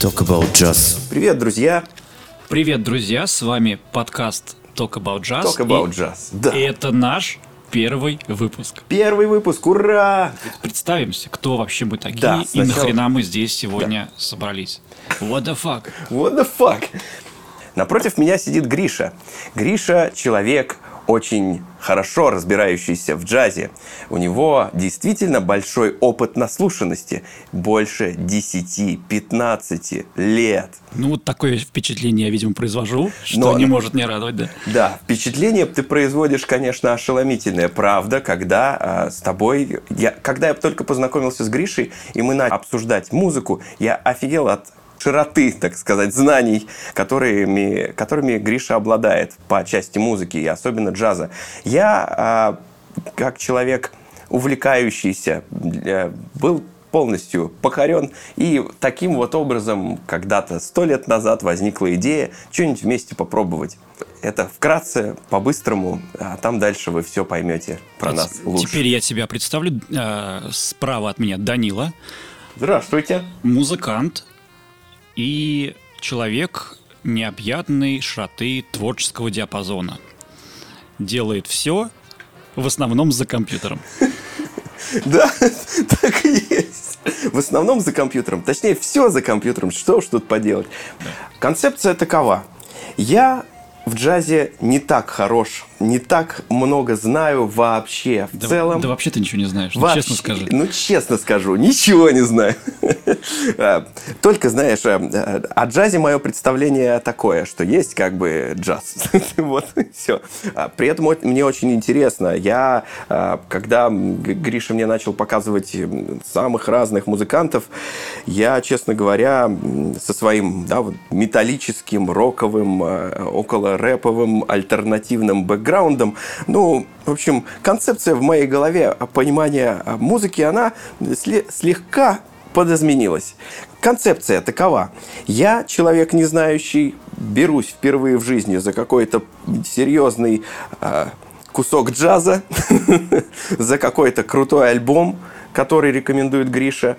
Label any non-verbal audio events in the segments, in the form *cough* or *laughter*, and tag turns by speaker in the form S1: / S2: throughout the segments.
S1: Talk About Jazz.
S2: Привет, друзья!
S3: Привет, друзья! С вами подкаст Talk About Jazz.
S2: Talk About
S3: и,
S2: Jazz. Да.
S3: И это наш первый выпуск.
S2: Первый выпуск, ура!
S3: Представимся, кто вообще мы такие
S2: Да,
S3: и
S2: сначала-
S3: нахрена мы здесь сегодня собрались. What the fuck?
S2: What the fuck? Напротив меня сидит Гриша. Гриша – человек, очень хорошо разбирающийся в джазе. У него действительно большой опыт наслушанности. Больше 10-15 лет.
S3: Ну, вот такое впечатление я, видимо, произвожу, что
S2: Но-
S3: не может не радовать, да.
S2: Да, впечатление ты производишь, конечно, ошеломительное. Правда, когда а, с тобой... Я, когда я только познакомился с Гришей, и мы начали обсуждать музыку, я офигел от широты, так сказать, знаний, которыми, которыми Гриша обладает по части музыки, и особенно джаза. Я, а, как человек увлекающийся, э, был полностью покорен. И таким вот образом когда-то сто лет назад возникла идея что-нибудь вместе попробовать. Это вкратце, по-быстрому, а там дальше вы все поймете про нас лучше.
S3: Теперь я тебя представлю. Э, Справа от меня Данила,
S2: Здравствуйте.
S3: музыкант и человек необъятной широты творческого диапазона. Делает все, в основном за компьютером. *laughs*
S2: Да, *laughs* так и есть. В основном за компьютером. Точнее, все за компьютером. Что уж тут поделать. Концепция такова. Я в джазе не так хорош, не так много знаю вообще. В
S3: Да,
S2: целом...
S3: да вообще ты ничего не знаешь, ну,
S2: Вообще,
S3: честно скажи.
S2: Ну, честно скажу, ничего не знаю. *laughs* А, Только, знаешь, а, а, о джазе мое представление такое, что есть как бы джаз. *laughs* Вот, все. При этом мне очень интересно. Я, когда Гриша мне начал показывать самых разных музыкантов, я, честно говоря, со своим да, вот металлическим, роковым, около рэповым, альтернативным бэкграундом, ну, в общем, концепция в моей голове а, понимания а, музыки, она сле- слегка подизменилась. Концепция такова. Я, человек не знающий, берусь впервые в жизни за какой-то серьезный а, кусок джаза, *laughs* за какой-то крутой альбом, который рекомендует Гриша,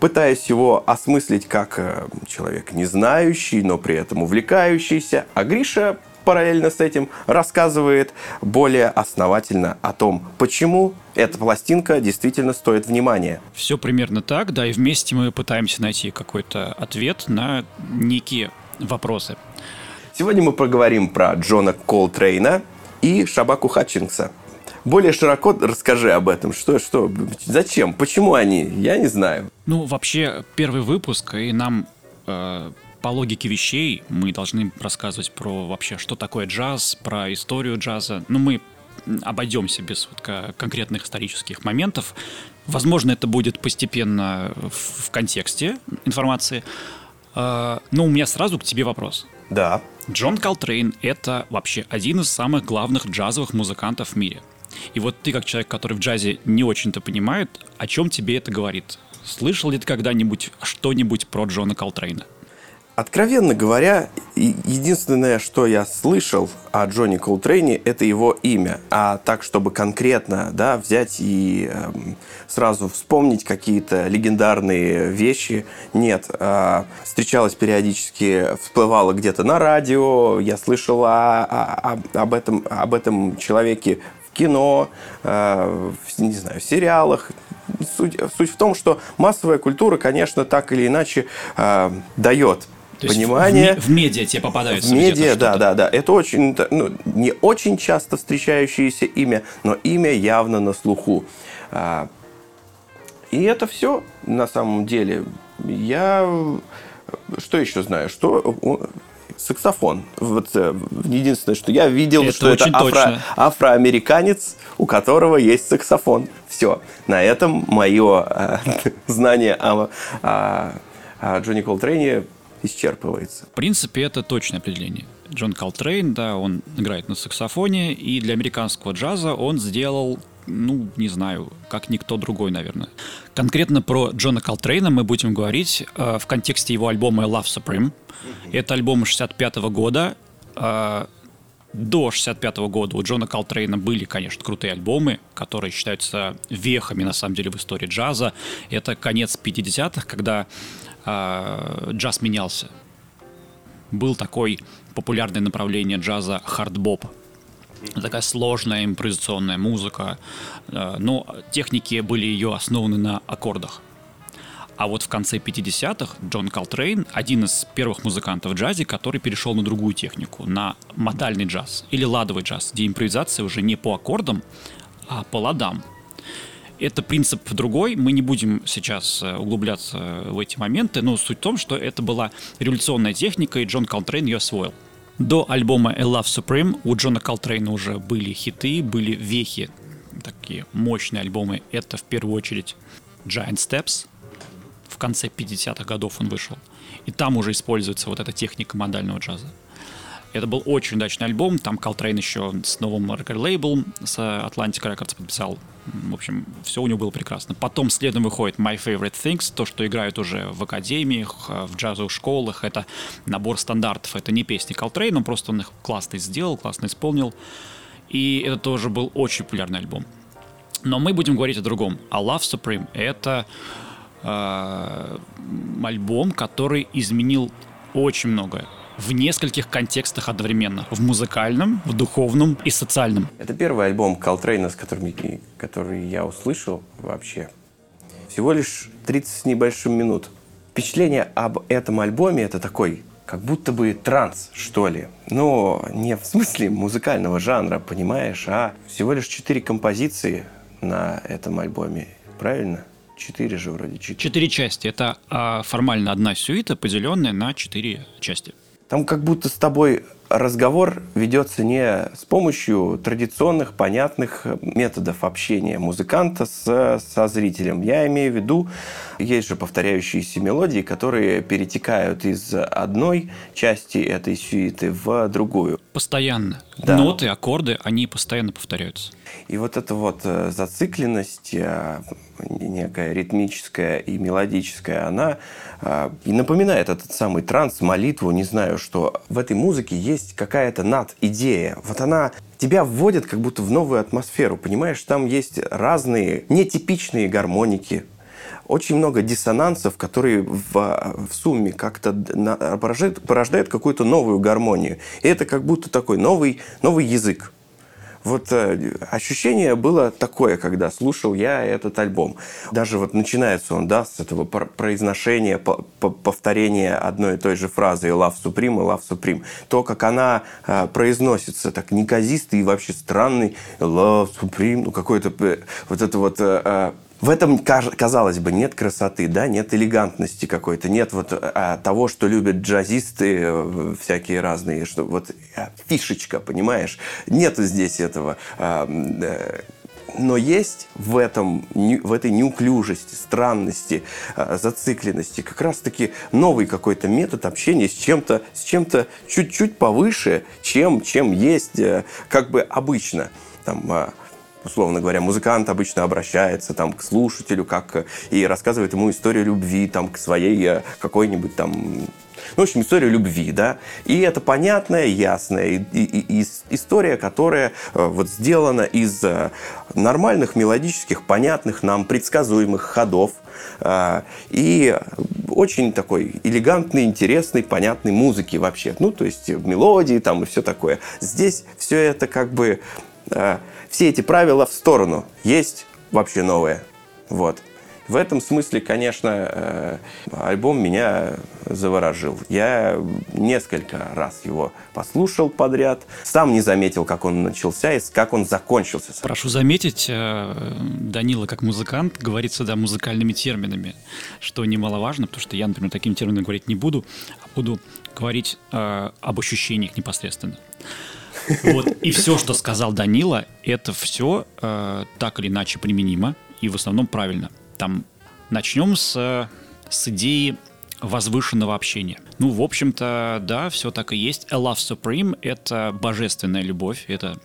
S2: пытаюсь его осмыслить как э, человек не знающий, но при этом увлекающийся, а Гриша параллельно с этим рассказывает более основательно о том, почему эта пластинка действительно стоит внимания.
S3: Все примерно так, да, и вместе мы пытаемся найти какой-то ответ на некие вопросы.
S2: Сегодня мы поговорим про Джона Колтрейна и Шабаку Хатчингса. Более широко расскажи об этом. Что, что, зачем, почему они? Я не знаю.
S3: Ну, вообще, первый выпуск, и нам э, по логике вещей мы должны рассказывать про вообще, что такое джаз, про историю джаза. Ну, мы обойдемся без вот ко- конкретных исторических моментов. Возможно, это будет постепенно в, контексте информации. Э, но у меня сразу к тебе вопрос.
S2: Да.
S3: Джон Колтрейн — это вообще один из самых главных джазовых музыкантов в мире. И вот ты, как человек, который в джазе не очень-то понимает, о чем тебе это говорит? Слышал ли ты когда-нибудь что-нибудь про Джона Колтрейна?
S2: Откровенно говоря, единственное, что я слышал о Джонни Колтрейне, это его имя. А так, чтобы конкретно да, взять и эм, сразу вспомнить какие-то легендарные вещи, нет. А, встречалась периодически, всплывала где-то на радио, я слышал о- о- об, этом, об этом человеке в кино, э, в, не знаю, в сериалах. Суть, суть в том, что массовая культура, конечно, так или иначе э, дает
S3: То
S2: понимание.
S3: В, в медиа тебе попадается
S2: В медиа, да, да, да. Это очень, ну, не очень часто встречающееся имя, но имя явно на слуху. А, И это все на самом деле. Я что еще знаю? Что саксофон. Вот э, единственное, что я видел,
S3: Это
S2: что это афро-
S3: точно.
S2: афроамериканец, у которого есть саксофон. Все. На этом мое э, *laughs* знание о, о- о Джонни Колтрейне исчерпывается.
S3: В принципе, это точное определение. Джон Колтрейн, да, он играет на саксофоне, и для американского джаза он сделал, ну, не знаю, как никто другой, наверное. Конкретно про Джона Колтрейна мы будем говорить э, в контексте его альбома Love Supreme. Это альбом 65 года. Э, до 65 года у Джона Колтрейна были, конечно, крутые альбомы, которые считаются вехами, на самом деле, в истории джаза. Это конец 50-х, когда э, джаз менялся. Был такой популярное направление джаза хардбоп. Такая сложная импровизационная музыка, э, но техники были ее основаны на аккордах. А вот в конце 50-х Джон Колтрейн один из первых музыкантов в джазе, который перешел на другую технику, на модальный джаз или ладовый джаз, где импровизация уже не по аккордам, а по ладам. Это принцип другой, мы не будем сейчас э, углубляться в эти моменты, но суть в том, что это была революционная техника, и Джон Колтрейн ее освоил. До альбома A Love Supreme у Джона Колтрейна уже были хиты, были вехи, такие мощные альбомы. Это в первую очередь Giant Steps, в конце 50-х годов он вышел. И там уже используется вот эта техника модального джаза. Это был очень удачный альбом. Там Колтрейн еще с новым рекорд-лейблом, с Atlantic Records подписал. В общем, все у него было прекрасно. Потом следом выходит My Favorite Things, то, что играют уже в академиях, в джазовых школах. Это набор стандартов. Это не песни Колтрейна, просто он их классно сделал, классно исполнил. И это тоже был очень популярный альбом. Но мы будем говорить о другом. А Love Supreme — это э, альбом, который изменил очень многое в нескольких контекстах одновременно. В музыкальном, в духовном и социальном.
S2: Это первый альбом Колтрейна, с которым, который я услышал вообще. Всего лишь 30 с небольшим минут. Впечатление об этом альбоме это такой, как будто бы транс, что ли. Но не в смысле музыкального жанра, понимаешь, а всего лишь четыре композиции на этом альбоме. Правильно? Четыре же вроде.
S3: Четыре, четыре части. Это а, формально одна сюита, поделенная на четыре части.
S2: Там как будто с тобой разговор ведется не с помощью традиционных, понятных методов общения музыканта с, со зрителем. Я имею в виду, есть же повторяющиеся мелодии, которые перетекают из одной части этой сюиты в другую.
S3: Постоянно. Да. Ноты, аккорды, они постоянно повторяются.
S2: И вот эта вот э, зацикленность, э, некая ритмическая и мелодическая, она э, и напоминает этот самый транс, молитву, не знаю, что в этой музыке есть какая-то над-идея. Вот она тебя вводит как будто в новую атмосферу, понимаешь? Там есть разные нетипичные гармоники, очень много диссонансов, которые в, в сумме как-то порождают, порождают какую-то новую гармонию. И это как будто такой новый, новый язык. Вот э, ощущение было такое, когда слушал я этот альбом. Даже вот начинается он, да, с этого произношения, по повторения одной и той же фразы «Love Supreme» и «Love Supreme». То, как она э, произносится, так неказисто и вообще странный «Love Supreme», ну, какой-то э, вот это вот э, э в этом, казалось бы, нет красоты, да, нет элегантности какой-то, нет вот а, того, что любят джазисты э, всякие разные, что вот а, фишечка, понимаешь? Нету здесь этого. А, а, но есть в этом, в этой неуклюжести, странности, зацикленности как раз-таки новый какой-то метод общения с чем-то, с чем-то чуть-чуть повыше, чем, чем есть как бы обычно. Там, условно говоря, музыкант обычно обращается там к слушателю, как и рассказывает ему историю любви там к своей э, какой-нибудь там ну, в общем, история любви, да. И это понятная, ясная и, и, и история, которая э, вот сделана из э, нормальных, мелодических, понятных нам, предсказуемых ходов. И очень такой элегантной, интересной, понятной музыки вообще. Ну, то есть мелодии там и все такое. Здесь все это как бы все эти правила в сторону. Есть вообще новое. Вот. В этом смысле, конечно, э, альбом меня заворожил. Я несколько раз его послушал подряд, сам не заметил, как он начался и как он закончился.
S3: Прошу заметить, э, Данила, как музыкант, говорит сюда музыкальными терминами, что немаловажно, потому что я, например, таким термином говорить не буду, а буду говорить э, об ощущениях непосредственно. Вот. И все, что сказал Данила, это все э, так или иначе применимо и в основном правильно. Там начнем с, с идеи возвышенного общения. Ну, в общем-то, да, все так и есть. A love supreme — это божественная любовь, это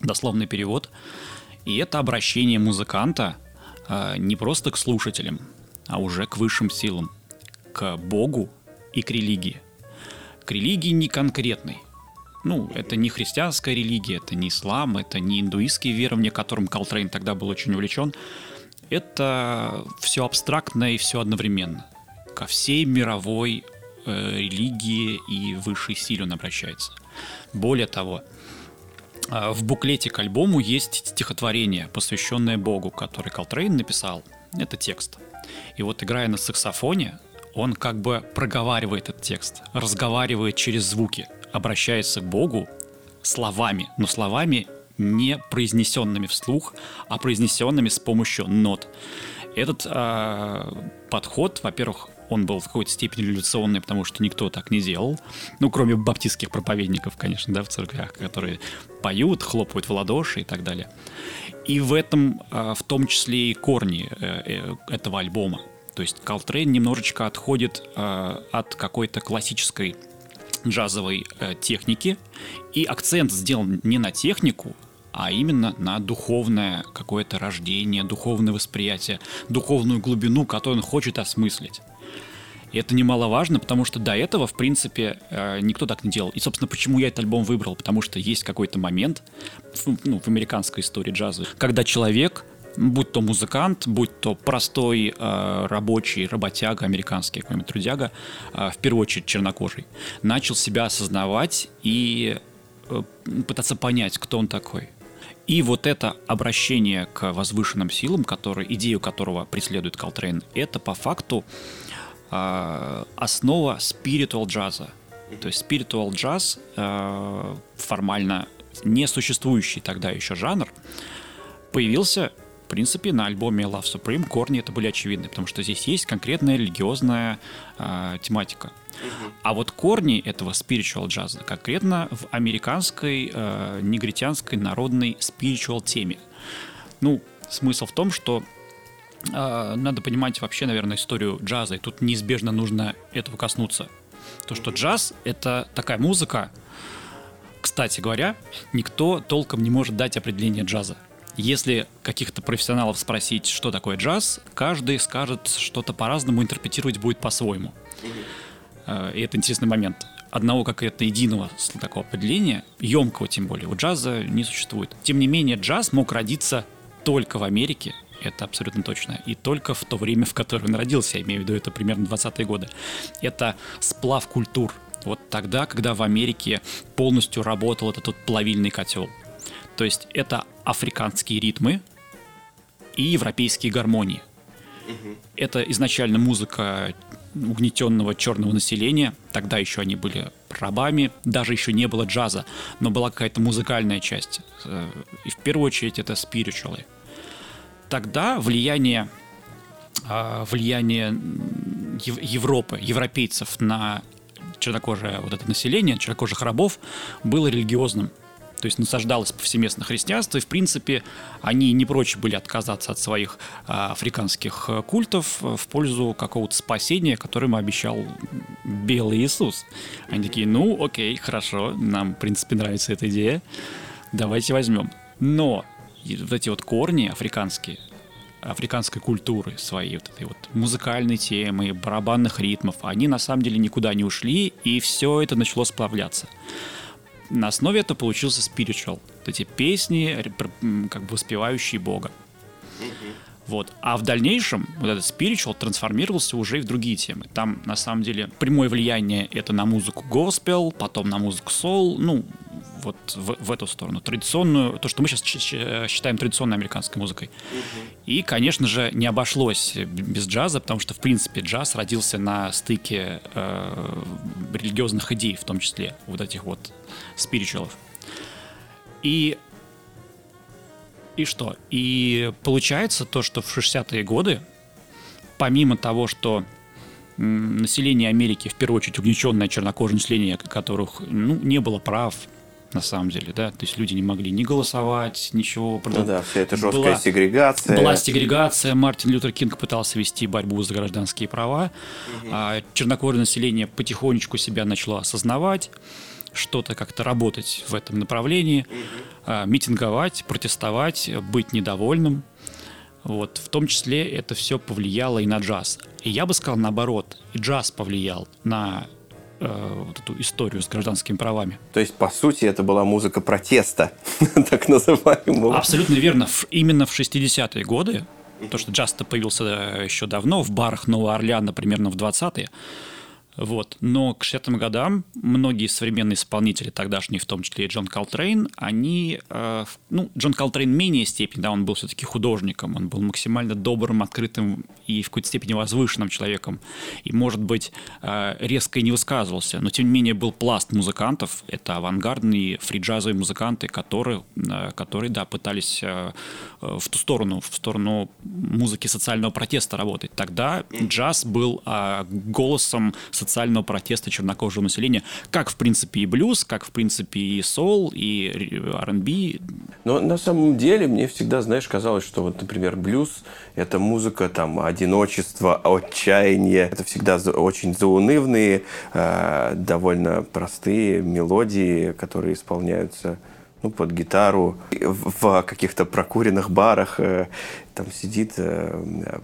S3: дословный перевод. И это обращение музыканта э, не просто к слушателям, а уже к высшим силам, к Богу и к религии. К религии не конкретной, ну, это не христианская религия, это не ислам, это не индуистские верования, которым Колтрейн тогда был очень увлечен. Это все абстрактно и все одновременно. ко всей мировой э, религии и высшей силе он обращается. Более того, э, в буклете к альбому есть стихотворение, посвященное Богу, который Колтрейн написал. Это текст. И вот играя на саксофоне, он как бы проговаривает этот текст, разговаривает через звуки, обращается к Богу словами, но словами не произнесенными вслух, а произнесенными с помощью нот. Этот э, подход, во-первых, он был в какой-то степени революционный, потому что никто так не делал. Ну, кроме баптистских проповедников, конечно, да, в церквях, которые поют, хлопают в ладоши и так далее. И в этом в том числе и корни э, э, этого альбома. То есть Колтрейн немножечко отходит от какой-то классической джазовой техники, и акцент сделан не на технику, а именно на духовное какое-то рождение, духовное восприятие, духовную глубину, которую он хочет осмыслить. И это немаловажно, потому что до этого, в принципе, э, никто так не делал. И, собственно, почему я этот альбом выбрал? Потому что есть какой-то момент ну, в американской истории джаза, когда человек будь то музыкант, будь то простой э, рабочий, работяга, американский какой-нибудь трудяга, э, в первую очередь чернокожий, начал себя осознавать и э, пытаться понять, кто он такой. И вот это обращение к возвышенным силам, который, идею которого преследует Колтрейн, это по факту э, основа спиритуал джаза. То есть спиритуал джаз, э, формально не существующий тогда еще жанр, появился в принципе, на альбоме Love Supreme корни это были очевидны, потому что здесь есть конкретная религиозная э, тематика. А вот корни этого spiritual джаза конкретно в американской э, негритянской народной spiritual теме. Ну, смысл в том, что э, надо понимать вообще, наверное, историю джаза, и тут неизбежно нужно этого коснуться. То, что джаз — это такая музыка, кстати говоря, никто толком не может дать определение джаза. Если каких-то профессионалов спросить, что такое джаз, каждый скажет что-то по-разному, интерпретировать будет по-своему. Э, и это интересный момент. Одного как это единого такого определения, емкого тем более, у джаза не существует. Тем не менее, джаз мог родиться только в Америке, это абсолютно точно. И только в то время, в которое он родился, я имею в виду, это примерно 20-е годы. Это сплав культур. Вот тогда, когда в Америке полностью работал этот вот плавильный котел. То есть это африканские ритмы и европейские гармонии. Это изначально музыка угнетенного черного населения. Тогда еще они были рабами, даже еще не было джаза, но была какая-то музыкальная часть. Э, и в первую очередь это спиричуалы. Тогда влияние, а, влияние Европы, европейцев на чернокожее вот это население, чернокожих рабов было религиозным то есть насаждалось повсеместно христианство, и, в принципе, они не прочь были отказаться от своих а, африканских э, культов в пользу какого-то спасения, которое ему обещал белый Иисус. Они такие, ну, окей, хорошо, нам, в принципе, нравится эта идея, давайте возьмем. Но вот эти вот корни африканские, африканской культуры своей вот этой вот музыкальной темы, барабанных ритмов, они на самом деле никуда не ушли, и все это начало сплавляться на основе этого получился spiritual. Вот эти песни, как бы воспевающие Бога. Вот. А в дальнейшем вот этот spiritual трансформировался уже и в другие темы. Там, на самом деле, прямое влияние это на музыку госпел, потом на музыку soul, ну, вот в, в эту сторону. Традиционную, то, что мы сейчас считаем традиционной американской музыкой. И, конечно же, не обошлось без джаза, потому что, в принципе, джаз родился на стыке э, религиозных идей, в том числе вот этих вот спиричуалов. И и что? И получается то, что в 60-е годы, помимо того, что население Америки, в первую очередь угнетенное чернокожее население, которых ну, не было прав, на самом деле, да, то есть люди не могли ни голосовать, ничего.
S2: Ну да, вся эта жесткая была, сегрегация.
S3: Была сегрегация, Мартин Лютер Кинг пытался вести борьбу за гражданские права, угу. а чернокожее население потихонечку себя начало осознавать, что-то как-то работать в этом направлении, угу. митинговать, протестовать, быть недовольным. Вот, в том числе это все повлияло и на джаз. И я бы сказал наоборот, и джаз повлиял на вот эту историю с гражданскими правами.
S2: То есть, по сути, это была музыка протеста, *laughs* так называемого.
S3: Абсолютно верно. Именно в 60-е годы То, что джаз-то появился еще давно в барах Нового Орлеана, примерно в 20-е. Вот. Но к 60-м годам многие современные исполнители, тогдашние, в том числе и Джон Колтрейн, они... Э, ну, Джон Колтрейн менее степени, да, он был все-таки художником, он был максимально добрым, открытым и в какой-то степени возвышенным человеком. И, может быть, э, резко и не высказывался, но, тем не менее, был пласт музыкантов, это авангардные фриджазовые музыканты, которые, э, которые да, пытались э, э, в ту сторону, в сторону музыки социального протеста работать. Тогда джаз был э, голосом социального протеста чернокожего населения, как, в принципе, и блюз, как, в принципе, и соул, и R&B.
S2: Но на самом деле мне всегда, знаешь, казалось, что вот, например, блюз — это музыка там одиночества, отчаяния. Это всегда очень заунывные, э, довольно простые мелодии, которые исполняются ну, под гитару в каких-то прокуренных барах. Э, там сидит э,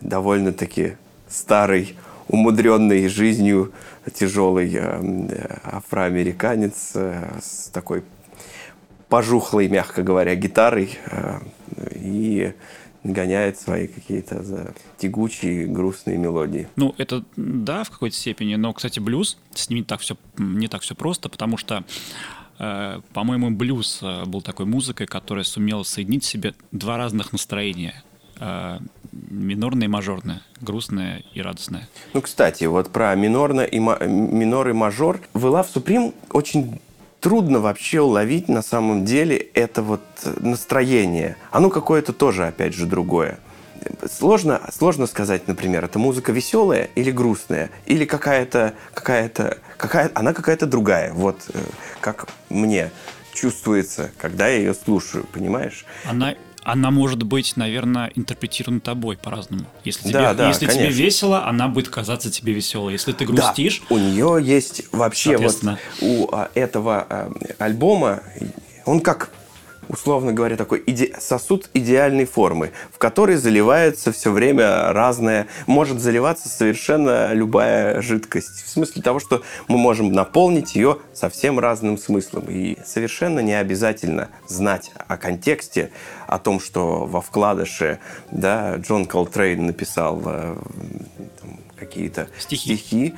S2: довольно-таки старый умудренный жизнью тяжелый э, афроамериканец э, с такой пожухлой, мягко говоря, гитарой э, и гоняет свои какие-то тягучие, грустные мелодии.
S3: Ну, это да, в какой-то степени, но, кстати, блюз, с ним так все, не так все просто, потому что по-моему, блюз был такой музыкой, которая сумела соединить в себе два разных настроения минорное и мажорное, грустное и радостное.
S2: Ну, кстати, вот про минорное и минор и мажор. В Love Supreme очень трудно вообще уловить на самом деле это вот настроение. Оно какое-то тоже, опять же, другое. Сложно, сложно сказать, например, это музыка веселая или грустная, или какая-то, какая-то, какая, она какая-то другая. Вот э, как мне чувствуется, когда я ее слушаю, понимаешь?
S3: Она она может быть, наверное, интерпретирована тобой по-разному. Если, тебе, да, если тебе весело, она будет казаться тебе веселой. Если ты грустишь...
S2: Да, у нее есть вообще вот у а, этого а, альбома, он как условно говоря, такой иде... сосуд идеальной формы, в который заливается все время разное, может заливаться совершенно любая жидкость. В смысле того, что мы можем наполнить ее совсем разным смыслом. И совершенно не обязательно знать о контексте, о том, что во вкладыше да, Джон Колтрейн написал э, какие-то стихи. стихи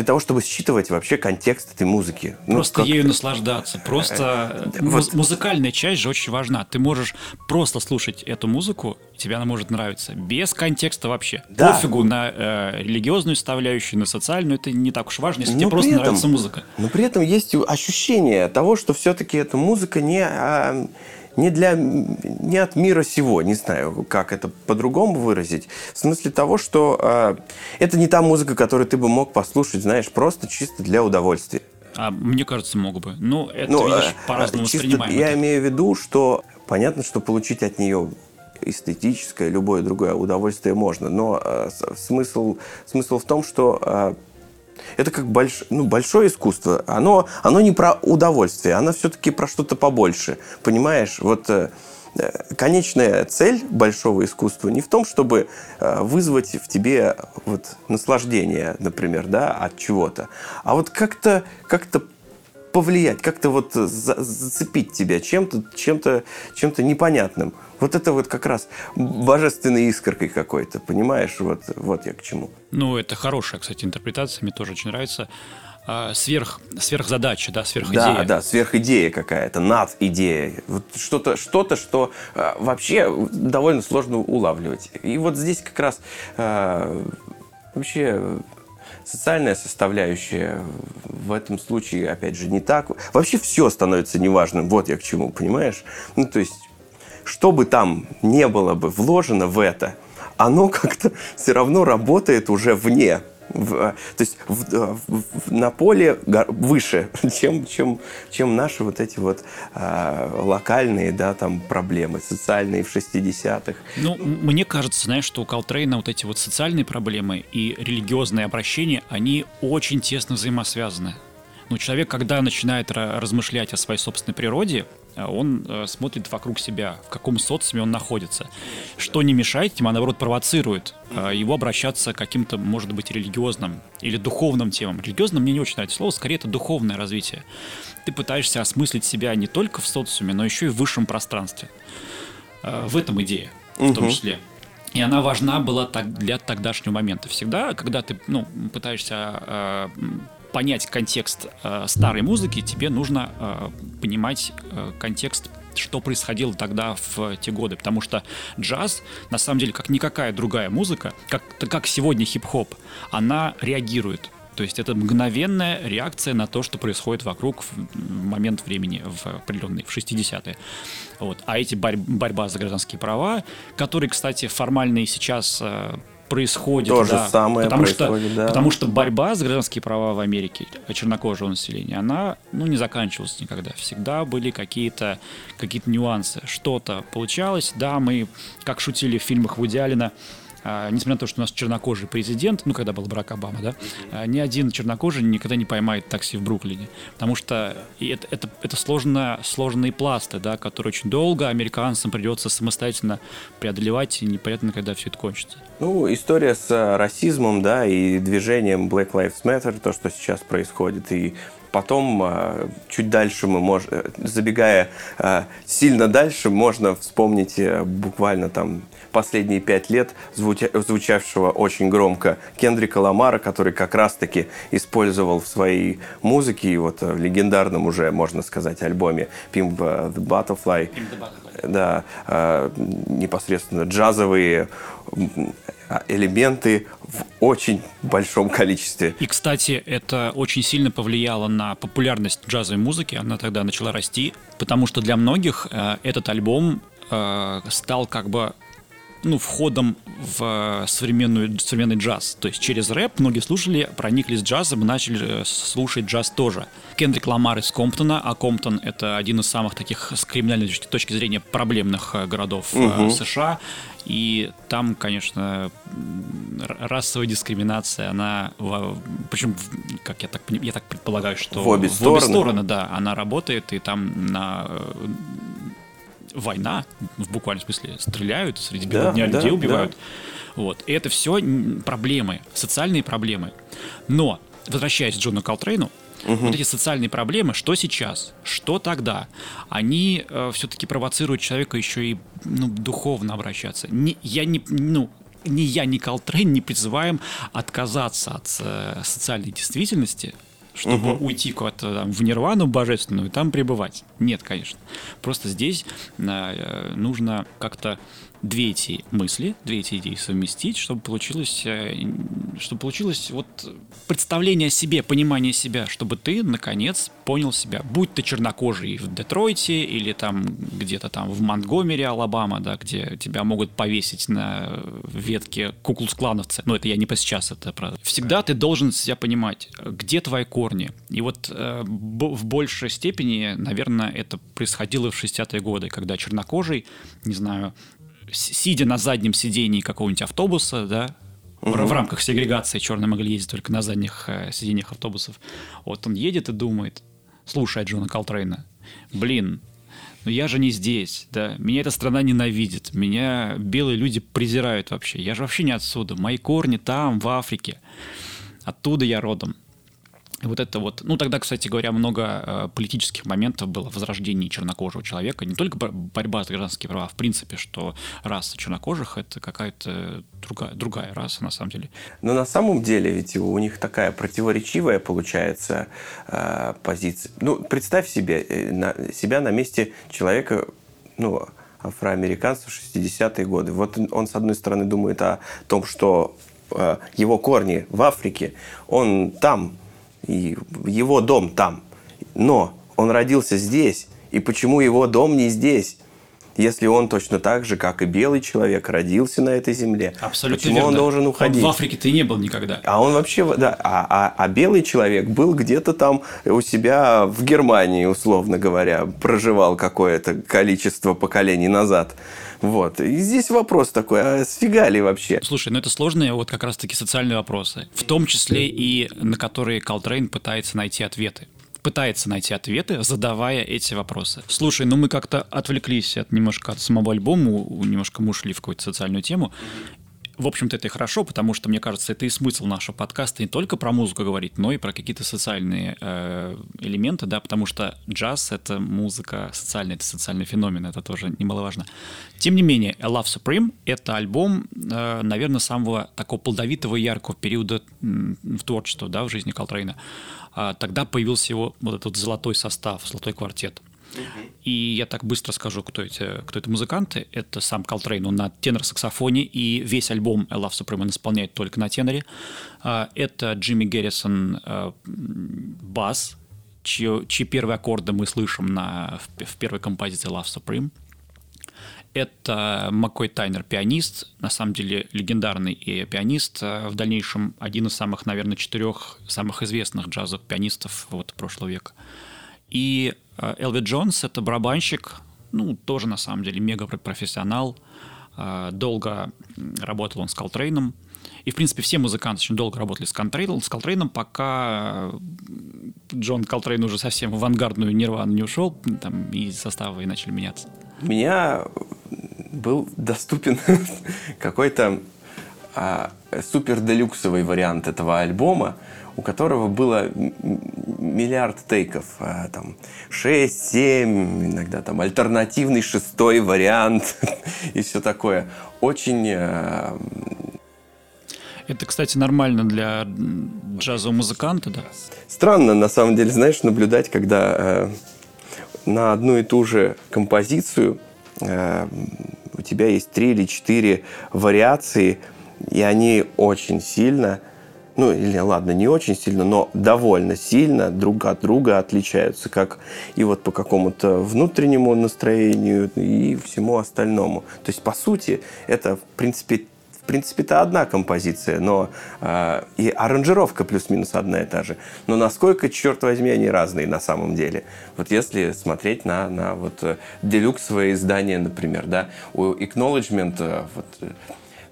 S2: для того, чтобы считывать вообще контекст этой музыки.
S3: Ну, просто ну, ею наслаждаться. Просто э, вот. музыкальная часть же очень важна. Ты можешь просто слушать эту музыку, тебе она может нравиться. Без контекста вообще. Да. Пофигу на э, религиозную составляющую, на социальную. Это не так уж важно, если но тебе просто этом, нравится музыка.
S2: Но при этом есть ощущение того, что все-таки эта музыка не... А, не, для, не от мира сего, не знаю, как это по-другому выразить. В смысле того, что э, это не та музыка, которую ты бы мог послушать, знаешь, просто чисто для удовольствия.
S3: А мне кажется, мог бы. Ну, это, ну, видишь, э, по-разному воспринимаем.
S2: Я это. имею в виду, что понятно, что получить от нее эстетическое, любое другое удовольствие можно, но э, смысл, смысл в том, что э, это как больш, ну, большое искусство. Оно, оно не про удовольствие, оно все-таки про что-то побольше. Понимаешь? Вот э, э, конечная цель большого искусства не в том, чтобы э, вызвать в тебе вот наслаждение, например, да, от чего-то, а вот как-то как-то повлиять, как-то вот за, зацепить тебя чем-то, чем-то, чем-то непонятным. Вот это вот как раз божественной искоркой какой-то, понимаешь? Вот, вот я к чему.
S3: Ну, это хорошая, кстати, интерпретация, мне тоже очень нравится. А, сверх, сверхзадача, да, сверхидея.
S2: Да, да, сверхидея какая-то, над идея. Вот что-то, что-то, что а, вообще довольно сложно улавливать. И вот здесь как раз а, вообще социальная составляющая в этом случае, опять же, не так. Вообще все становится неважным. Вот я к чему, понимаешь? Ну, то есть что бы там не было бы вложено в это, оно как-то все равно работает уже вне в, то есть в, в, на поле выше, *laughs* чем, чем, чем наши вот эти вот а, локальные да, там, проблемы, социальные в 60-х.
S3: Ну, мне кажется, знаешь, что у Калтрейна вот эти вот социальные проблемы и религиозные обращения, они очень тесно взаимосвязаны. Ну, человек, когда начинает размышлять о своей собственной природе, э, он э, смотрит вокруг себя, в каком социуме он находится. Что не мешает ему, а наоборот провоцирует э, его обращаться к каким-то, может быть, религиозным или духовным темам. Религиозным мне не очень нравится слово, скорее это духовное развитие. Ты пытаешься осмыслить себя не только в социуме, но еще и в высшем пространстве. В этом идея, в том числе. И она важна была так для тогдашнего момента. Всегда, когда ты ну, пытаешься э, понять контекст э, старой музыки, тебе нужно э, понимать э, контекст что происходило тогда в те годы, потому что джаз, на самом деле, как никакая другая музыка, как, как сегодня хип-хоп, она реагирует. То есть это мгновенная реакция на то, что происходит вокруг в момент времени в определенный, в 60-е. Вот. А эти борь- борьба за гражданские права, которые, кстати, формально и сейчас э, происходит.
S2: То же
S3: да,
S2: самое
S3: потому
S2: происходит,
S3: что,
S2: да.
S3: Потому что борьба за гражданские права в Америке чернокожего населения, она ну, не заканчивалась никогда. Всегда были какие-то какие нюансы. Что-то получалось. Да, мы, как шутили в фильмах Вуди Аллена, а, несмотря на то, что у нас чернокожий президент, ну, когда был Барак Обама, да, а, ни один чернокожий никогда не поймает такси в Бруклине. Потому что это, это, это сложно, сложные пласты, да, которые очень долго американцам придется самостоятельно преодолевать, и непонятно, когда все это кончится.
S2: Ну, история с э, расизмом, да, и движением Black Lives Matter, то, что сейчас происходит, и потом э, чуть дальше мы можем, забегая э, сильно дальше, можно вспомнить буквально там последние пять лет звуча звучавшего очень громко Кендрика Ламара, который как раз-таки использовал в своей музыке, и вот в легендарном уже, можно сказать, альбоме Pimp the Butterfly, Pimp the Butterfly. да, э, непосредственно джазовые элементы в очень большом количестве.
S3: И, кстати, это очень сильно повлияло на популярность джазовой музыки. Она тогда начала расти, потому что для многих э, этот альбом э, стал как бы ну, входом в современную, современный джаз. То есть через рэп многие слушали, прониклись джазом и начали э, слушать джаз тоже. Кендрик Ламар из Комптона, а Комптон — это один из самых таких с криминальной точки зрения проблемных э, городов угу. США. И там, конечно, расовая дискриминация, она, причем, как я так, я так предполагаю, что
S2: в обе, в обе стороны.
S3: стороны, да, она работает, и там на война, в буквальном смысле, стреляют, среди бела да, дня да, людей убивают. Да. Вот. И это все проблемы, социальные проблемы. Но, возвращаясь к Джону Колтрейну, Угу. Вот эти социальные проблемы, что сейчас, что тогда, они э, все-таки провоцируют человека еще и ну, духовно обращаться. Не, я не, ну, ни я, ни Колтрейн не призываем отказаться от э, социальной действительности, чтобы угу. уйти куда-то там, в нирвану божественную и там пребывать. Нет, конечно. Просто здесь э, нужно как-то две эти мысли, две эти идеи совместить, чтобы получилось, э, чтобы получилось вот представление о себе, понимание себя, чтобы ты, наконец, понял себя. Будь ты чернокожий в Детройте или там где-то там в Монтгомери, Алабама, да, где тебя могут повесить на ветке куклус-клановцы. Но это я не по сейчас, это про... Всегда ты должен себя понимать, где твои корни. И вот э, в большей степени, наверное, это происходило в 60-е годы, когда чернокожий, не знаю, сидя на заднем сидении какого-нибудь автобуса, да, угу. в, в рамках сегрегации черные могли ездить только на задних э, сиденьях автобусов. Вот он едет и думает, слушай Джона Колтрейна, блин, ну я же не здесь, да, меня эта страна ненавидит, меня белые люди презирают вообще, я же вообще не отсюда, мои корни там, в Африке, оттуда я родом вот это вот, ну тогда, кстати говоря, много э, политических моментов было в возрождении чернокожего человека, не только борьба за гражданские права, в принципе, что раса чернокожих это какая-то другая, другая раса на самом деле.
S2: Но на самом деле ведь у них такая противоречивая получается э, позиция. Ну, представь себе, э, на, себя на месте человека, ну, афроамериканца в 60-е годы. Вот он, с одной стороны, думает о том, что его корни в Африке, он там и его дом там. Но он родился здесь, и почему его дом не здесь? Если он точно так же, как и белый человек, родился на этой земле,
S3: Абсолютно
S2: почему
S3: верно.
S2: он должен уходить?
S3: Он в Африке ты не был никогда.
S2: А он вообще, да, а, а, а белый человек был где-то там у себя в Германии, условно говоря, проживал какое-то количество поколений назад. Вот. И здесь вопрос такой, а сфига ли вообще?
S3: Слушай, ну это сложные вот как раз-таки социальные вопросы, в том числе и на которые Колтрейн пытается найти ответы пытается найти ответы, задавая эти вопросы. Слушай, ну мы как-то отвлеклись от немножко от самого альбома, немножко мы ушли в какую-то социальную тему. В общем-то, это и хорошо, потому что, мне кажется, это и смысл нашего подкаста не только про музыку говорить, но и про какие-то социальные э, элементы, да, потому что джаз — это музыка социальная, это социальный феномен, это тоже немаловажно. Тем не менее, A Love Supreme — это альбом, э, наверное, самого такого плодовитого яркого периода в творчестве, да, в жизни Колтрейна. А тогда появился его вот этот золотой состав, золотой квартет — и я так быстро скажу, кто эти, кто это музыканты. Это сам Колтрейн, он на тенор-саксофоне, и весь альбом «I Love Supreme» он исполняет только на теноре. А, это Джимми Геррисон а, бас, чьи, чьи первые аккорды мы слышим на, в, первой композиции «Love Supreme». Это Маккой Тайнер, пианист, на самом деле легендарный и пианист, а, в дальнейшем один из самых, наверное, четырех самых известных джазовых пианистов вот прошлого века. И э, Элви Джонс — это барабанщик, ну, тоже на самом деле мега профессионал. Э, долго работал он с Колтрейном. И, в принципе, все музыканты очень долго работали с Колтрейном, с Колтрейном пока Джон Колтрейн уже совсем в авангардную нирвану не ушел, там и составы начали меняться.
S2: У меня был доступен *laughs* какой-то а, супер делюксовый вариант этого альбома, у которого было миллиард тейков, а, там 6, 7, иногда там альтернативный шестой вариант *laughs* и все такое. Очень э,
S3: это, кстати, нормально для джазового музыканта, да?
S2: Странно, на самом деле, знаешь, наблюдать, когда э, на одну и ту же композицию э, у тебя есть три или четыре вариации, и они очень сильно ну или ладно, не очень сильно, но довольно сильно друг от друга отличаются, как и вот по какому-то внутреннему настроению и всему остальному. То есть, по сути, это, в принципе, в принципе, это одна композиция, но э, и аранжировка плюс-минус одна и та же. Но насколько, черт возьми, они разные на самом деле. Вот если смотреть на, на вот э, делюксовое издание, например, да, у Acknowledgement, э, вот,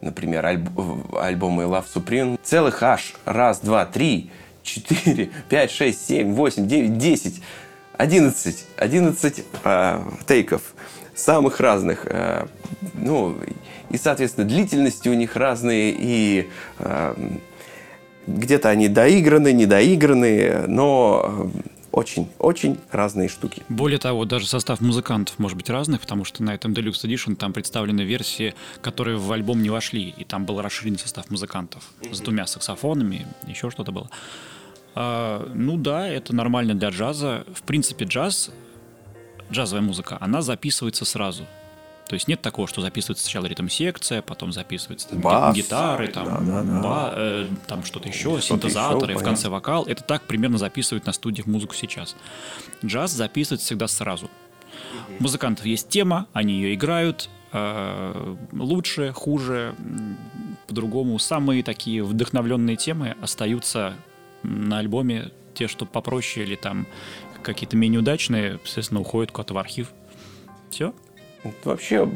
S2: например, альб альбомы Love Supreme, целых аж раз, два, три, четыре, пять, шесть, семь, восемь, девять, десять, одиннадцать, одиннадцать э, тейков самых разных. Э, ну, и, соответственно, длительности у них разные, и э, где-то они доиграны, недоиграны, но очень-очень разные штуки.
S3: Более того, даже состав музыкантов может быть разный, потому что на этом Deluxe Edition там представлены версии, которые в альбом не вошли, и там был расширенный состав музыкантов mm-hmm. с двумя саксофонами, еще что-то было. А, ну да, это нормально для джаза. В принципе, джаз, джазовая музыка, она записывается сразу. То есть нет такого, что записывается сначала ритм-секция, потом записывается там, Бас, гитары, там, да, да, да. Ба, э, там что-то еще, что синтезаторы, еще, в конце вокал. Это так примерно записывают на студиях музыку сейчас. Джаз записывается всегда сразу. У музыкантов есть тема, они ее играют, э, лучше, хуже, по-другому. Самые такие вдохновленные темы остаются на альбоме, те, что попроще или там какие-то менее удачные, естественно, уходят куда-то в архив. Все.
S2: Вообще,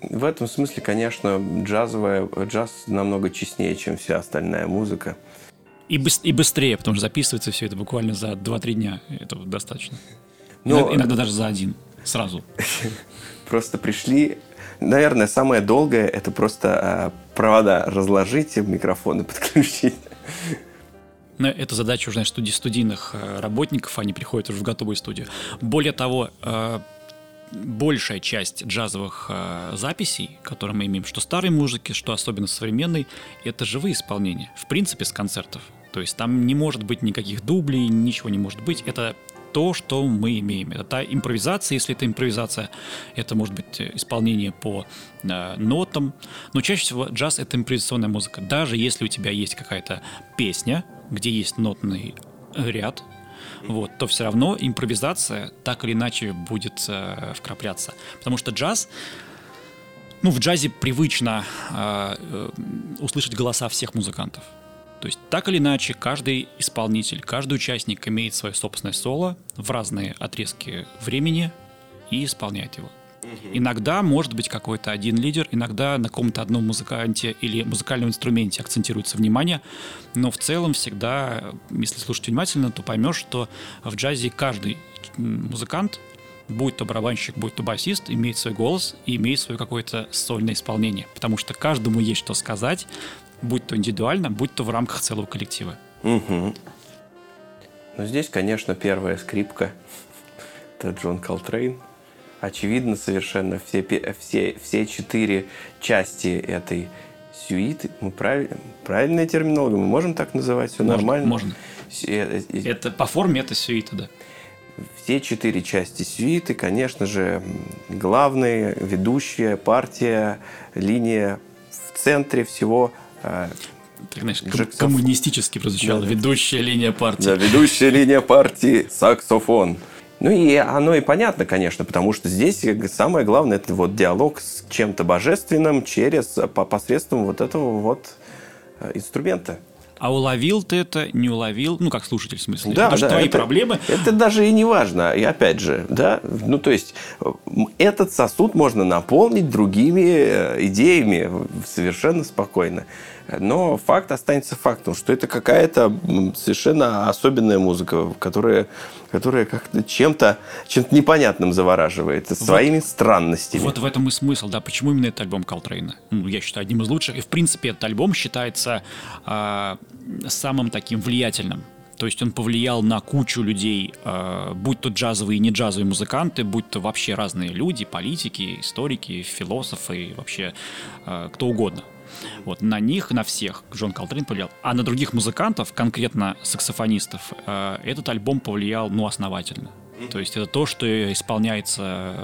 S2: в этом смысле, конечно, джазовая, джаз намного честнее, чем вся остальная музыка.
S3: И, быс- и быстрее, потому что записывается все это буквально за 2-3 дня. Этого достаточно. Но... Иногда, иногда даже за один. Сразу. *laughs*
S2: Просто пришли... Наверное, самое долгое – это просто э, провода разложить, микрофоны *laughs* подключить.
S3: Но это задача уже, знаешь, студий, студийных э, работников, они приходят уже в готовую студию. Более того, э, большая часть джазовых э, записей, которые мы имеем, что старой музыки, что особенно современной, это живые исполнения, в принципе, с концертов. То есть там не может быть никаких дублей, ничего не может быть. Это то, что мы имеем. Это та импровизация, если это импровизация, это может быть э, исполнение по э, нотам. Но чаще всего джаз — это импровизационная музыка. Даже если у тебя есть какая-то песня, где есть нотный ряд, вот, то все равно импровизация так или иначе будет э, вкрапляться. Потому что джаз, ну, в джазе привычно э, э, услышать голоса всех музыкантов. То есть так или иначе каждый исполнитель, каждый участник имеет свое собственное соло в разные отрезки времени и исполняет его. Иногда может быть какой-то один лидер, иногда на каком-то одном музыканте или музыкальном инструменте акцентируется внимание, но в целом всегда, если слушать внимательно, то поймешь, что в джазе каждый музыкант будь то барабанщик, будь то басист, имеет свой голос и имеет свое какое-то сольное исполнение. Потому что каждому есть что сказать, будь то индивидуально, будь то в рамках целого коллектива.
S2: Угу. Ну, здесь, конечно, первая скрипка. Это Джон Колтрейн. Очевидно совершенно все, все, все четыре части этой сюиты. Мы правильно, правильная терминология, мы можем так называть, все
S3: можно,
S2: нормально?
S3: Можно. Э, э, это по форме это сюита, да.
S2: Все четыре части сюиты, конечно же, главные, ведущая партия, линия в центре всего
S3: э, так, знаешь, Джексоф... коммунистически прозвучало. Да, ведущая линия партии.
S2: Да, ведущая линия партии саксофон. Ну и оно и понятно, конечно, потому что здесь самое главное это вот диалог с чем-то божественным через по посредством вот этого вот э, инструмента.
S3: А уловил ты это, не уловил, ну, как слушатель, в смысле.
S2: Да,
S3: это
S2: да,
S3: твои
S2: это,
S3: проблемы.
S2: Это даже и не важно. И опять же, да, ну, то есть, этот сосуд можно наполнить другими э, идеями совершенно спокойно. Но факт останется фактом, что это какая-то совершенно особенная музыка, которая, которая как-то чем-то чем непонятным завораживает, вот, своими странностями.
S3: Вот в этом и смысл, да, почему именно этот альбом Колтрейна. Ну, я считаю, одним из лучших. И, в принципе, этот альбом считается э, самым таким влиятельным то есть он повлиял на кучу людей, э, будь то джазовые и не джазовые музыканты, будь то вообще разные люди, политики, историки, философы, вообще э, кто угодно. Вот на них, на всех Джон Колтрейн повлиял. А на других музыкантов, конкретно саксофонистов, э, этот альбом повлиял, ну, основательно. То есть это то, что исполняется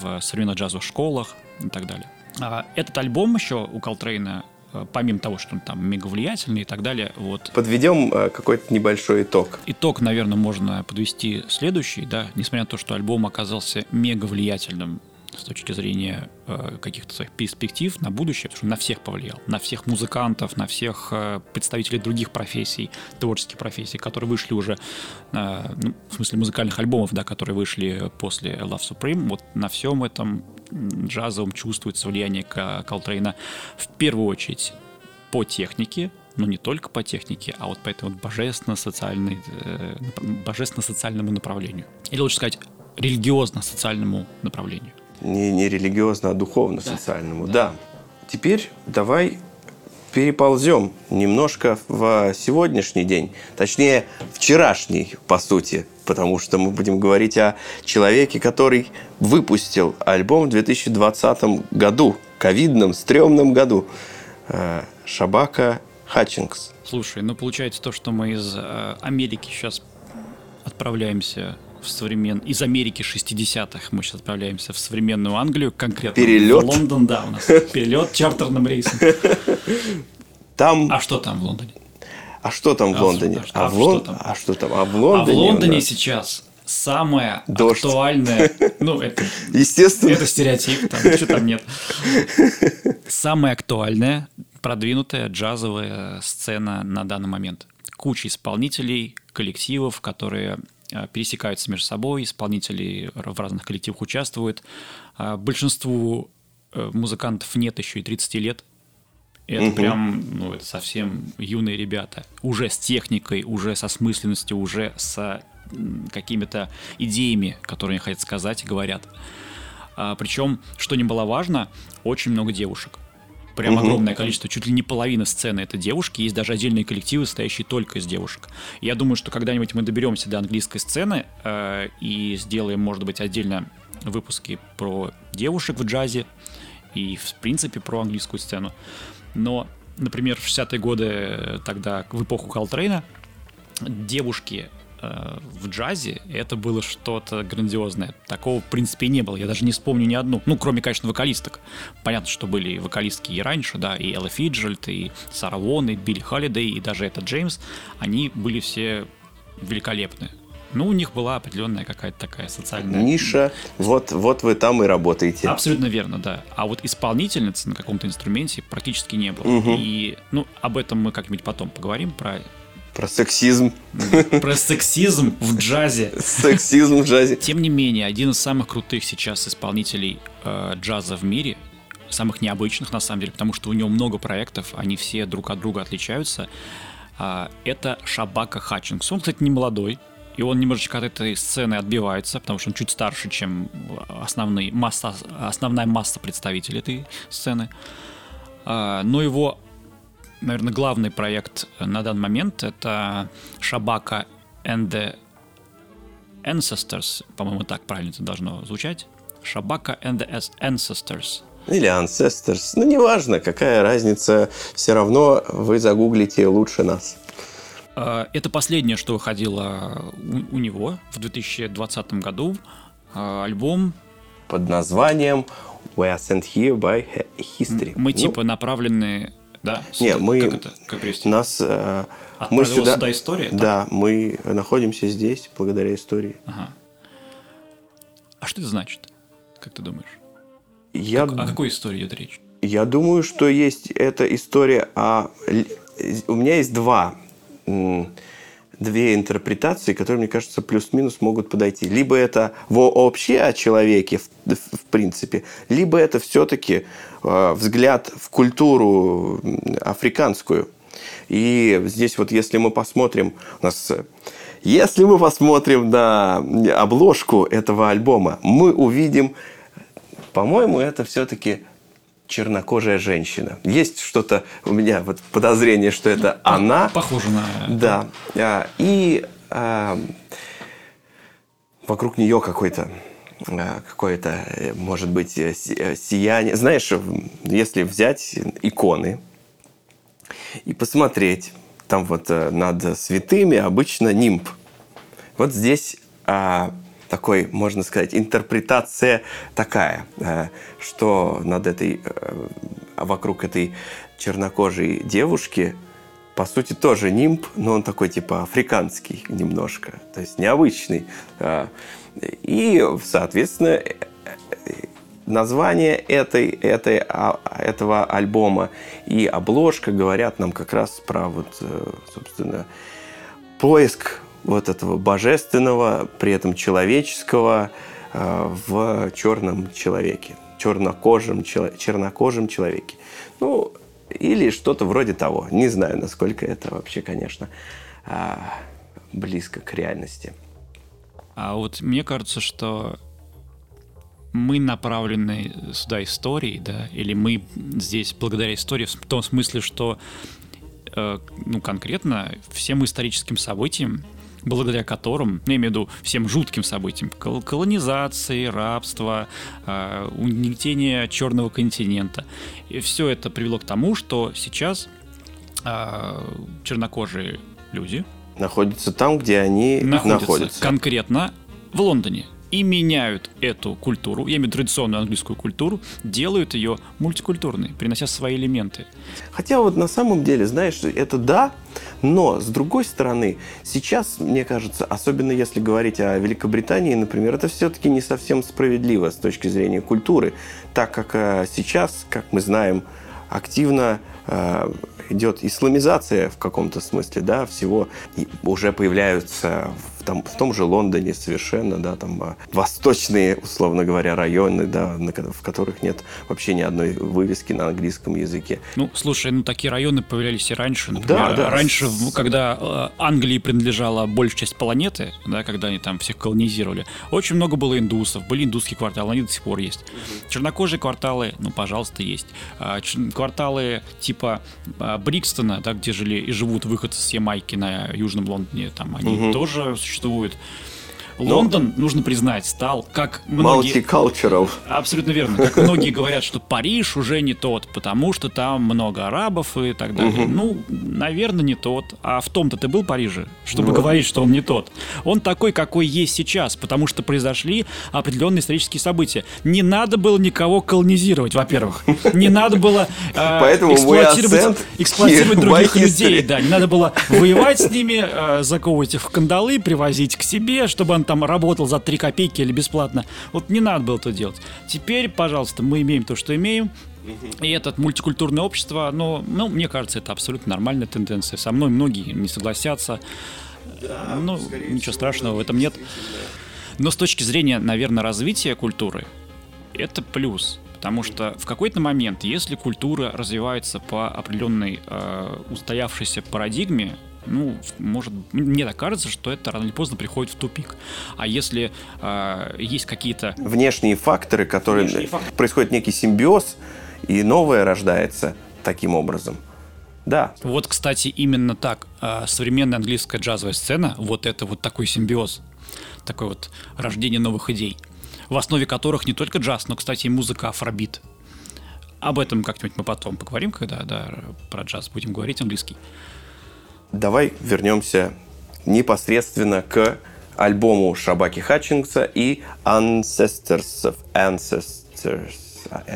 S3: в современных джазовых школах и так далее. А этот альбом еще у Колтрейна э, помимо того, что он там мега влиятельный и так далее. Вот.
S2: Подведем э, какой-то небольшой итог.
S3: Итог, наверное, можно подвести следующий, да, несмотря на то, что альбом оказался мега влиятельным с точки зрения э, каких-то своих перспектив на будущее, потому что на всех повлиял, на всех музыкантов, на всех э, представителей других профессий, творческих профессий, которые вышли уже, э, ну, в смысле музыкальных альбомов, да, которые вышли после Love Supreme, вот на всем этом джазовом чувствуется влияние Колтрейна в первую очередь по технике, но не только по технике, а вот по этому вот божественно-социальной, э, божественно-социальному направлению. Или лучше сказать, религиозно-социальному направлению
S2: не, не религиозно, а духовно-социальному. Да. да. Теперь давай переползем немножко в сегодняшний день, точнее, вчерашний, по сути, потому что мы будем говорить о человеке, который выпустил альбом в 2020 году, ковидном, стрёмном году, э, Шабака Хатчингс.
S3: Слушай, ну получается то, что мы из э, Америки сейчас отправляемся в современ... из Америки 60-х мы сейчас отправляемся в современную Англию, конкретно
S2: Перелет? в
S3: Лондон, да, у нас *laughs* перелет чартерным рейсом.
S2: Там...
S3: А что там в Лондоне?
S2: А что там в а Лондоне?
S3: А, а, в Лон... там?
S2: а что там? А в Лондоне?
S3: А в Лондоне сейчас самое Дождь. актуальное, *laughs* ну это,
S2: естественно,
S3: это стереотип, там ничего там нет. *laughs* Самая актуальная, продвинутая джазовая сцена на данный момент. Куча исполнителей, коллективов, которые пересекаются между собой, исполнители в разных коллективах участвуют. А большинству э, музыкантов нет еще и 30 лет. Это угу. прям, ну, это совсем юные ребята. Уже с техникой, уже со смысленностью, уже с какими-то идеями, которые они хотят сказать, говорят. А, причем, что не было важно, очень много девушек. Прям угу. огромное количество, чуть ли не половина сцены это девушки. Есть даже отдельные коллективы, стоящие только из девушек. Я думаю, что когда-нибудь мы доберемся до английской сцены э, и сделаем, может быть, отдельно выпуски про девушек в джазе и, в принципе, про английскую сцену. Но, например, в 60-е годы, э, тогда, в эпоху Калтрейна, девушки в джазе это было что-то грандиозное. Такого, в принципе, не было. Я даже не вспомню ни одну. Ну, кроме, конечно, вокалисток. Понятно, что были вокалистки и раньше, да, и Элла Фиджельд, и Сара Лон, и Билли Холидей, и даже этот Джеймс. Они были все великолепны. Ну, у них была определенная какая-то такая социальная...
S2: Ниша, вот, вот вы там и работаете.
S3: Абсолютно верно, да. А вот исполнительницы на каком-то инструменте практически не было. Угу. И, ну, об этом мы как-нибудь потом поговорим, про
S2: про сексизм. *laughs*
S3: Про сексизм в джазе.
S2: Сексизм в джазе.
S3: Тем не менее, один из самых крутых сейчас исполнителей э, джаза в мире, самых необычных на самом деле, потому что у него много проектов, они все друг от друга отличаются. Э, это Шабака Хатчингс. Он, кстати, не молодой, и он немножечко от этой сцены отбивается, потому что он чуть старше, чем основные, масса, основная масса представителей этой сцены. А, но его, наверное, главный проект на данный момент это Шабака and the Ancestors, по-моему, так правильно это должно звучать. Шабака and the Ancestors.
S2: Или Ancestors. Ну, неважно, какая разница. Все равно вы загуглите лучше нас.
S3: А, это последнее, что выходило у, него в 2020 году. А, альбом
S2: под названием We are sent here by history.
S3: Мы ну, типа направлены, да?
S2: Не, мы как это, как нас э, мы сюда,
S3: сюда история.
S2: Да, так? мы находимся здесь благодаря истории.
S3: Ага. А что это значит? Как ты думаешь?
S2: Я...
S3: Как, о какой истории идет речь?
S2: Я думаю, что есть эта история о... У меня есть два две интерпретации, которые, мне кажется, плюс-минус могут подойти. Либо это вообще о человеке, в, в принципе, либо это все-таки э, взгляд в культуру африканскую. И здесь вот, если мы посмотрим, у нас, если мы посмотрим на обложку этого альбома, мы увидим, по-моему, это все-таки чернокожая женщина. Есть что-то у меня вот подозрение, что это ну, она.
S3: Похоже на.
S2: Да. А, и а, вокруг нее какой-то а, какое-то, может быть, э, э, сияние. Знаешь, если взять иконы и посмотреть, там вот э, над святыми обычно нимб. Вот здесь а, такой, можно сказать, интерпретация такая, э, что над этой, э, вокруг этой чернокожей девушки, по сути, тоже нимб, но он такой типа африканский немножко, то есть необычный. Э, и, соответственно, название этой, этой, а, этого альбома и обложка говорят нам как раз про вот, собственно, поиск вот этого божественного, при этом человеческого э, в черном человеке, чернокожем, чернокожем человеке. Ну, или что-то вроде того. Не знаю, насколько это вообще, конечно, э, близко к реальности.
S3: А вот мне кажется, что мы направлены сюда историей, да, или мы здесь благодаря истории в том смысле, что э, ну, конкретно всем историческим событиям благодаря которым, ну, я имею в виду всем жутким событиям, колонизации, рабства, э, угнетение черного континента. И все это привело к тому, что сейчас э, чернокожие люди
S2: находятся там, где они находятся. находятся.
S3: Конкретно в Лондоне и меняют эту культуру, я имею в виду традиционную английскую культуру, делают ее мультикультурной, принося свои элементы.
S2: Хотя вот на самом деле, знаешь, это да, но с другой стороны, сейчас, мне кажется, особенно если говорить о Великобритании, например, это все-таки не совсем справедливо с точки зрения культуры, так как э, сейчас, как мы знаем, активно э, идет исламизация в каком-то смысле, да, всего. И уже появляются там, в том же Лондоне совершенно, да, там а, восточные, условно говоря, районы, да, в которых нет вообще ни одной вывески на английском языке.
S3: Ну, слушай, ну такие районы появлялись и раньше. Например, да, да. Раньше, когда э, Англии принадлежала большая часть планеты, да, когда они там всех колонизировали, очень много было индусов, были индусские кварталы, они до сих пор есть. Чернокожие кварталы, ну, пожалуйста, есть. А, кварталы типа а, Брикстона, да, где жили и живут выходцы с Ямайки на Южном Лондоне, там они угу. тоже существуют существует. Лондон, Но... нужно признать, стал как многие...
S2: Multicultural.
S3: Абсолютно верно. Как *laughs* многие говорят, что Париж уже не тот, потому что там много арабов и так далее. Угу. Ну, наверное, не тот. А в том-то ты был в Париже, чтобы вот. говорить, что он не тот. Он такой, какой есть сейчас, потому что произошли определенные исторические события. Не надо было никого колонизировать, во-первых. Не надо было э, *laughs* эксплуатировать, *laughs* эксплуатировать других людей. Да, не надо было воевать с ними, э, заковывать их в кандалы, привозить к себе, чтобы он там работал за 3 копейки или бесплатно. Вот не надо было это делать. Теперь, пожалуйста, мы имеем то, что имеем. И это мультикультурное общество, но, ну, мне кажется, это абсолютно нормальная тенденция. Со мной многие не согласятся. Да, ну, ничего страшного в этом нет. Но с точки зрения, наверное, развития культуры, это плюс. Потому что в какой-то момент, если культура развивается по определенной э, устоявшейся парадигме, ну, может, мне так кажется, что это рано или поздно приходит в тупик. А если э, есть какие-то...
S2: Внешние факторы, которые... Внешние факторы. Происходит некий симбиоз, и новое рождается таким образом. Да.
S3: Вот, кстати, именно так. Э, современная английская джазовая сцена, вот это вот такой симбиоз, такое вот рождение новых идей, в основе которых не только джаз, но, кстати, и музыка афробит. Об этом как-нибудь мы потом поговорим, когда да, про джаз будем говорить английский
S2: давай вернемся непосредственно к альбому Шабаки Хатчингса и Ancestors of Ancestors.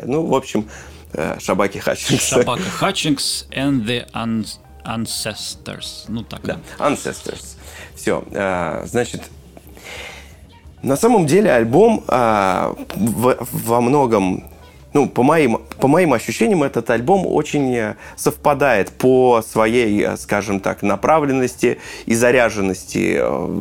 S2: Ну, в общем, э, Шабаки Хатчингса.
S3: Шабака Хатчингс and the Ancestors. Ну, так.
S2: Да, Ancestors. Все. Э, значит, на самом деле альбом э, во многом ну, по моим, по моим ощущениям, этот альбом очень э, совпадает по своей, э, скажем так, направленности и заряженности э,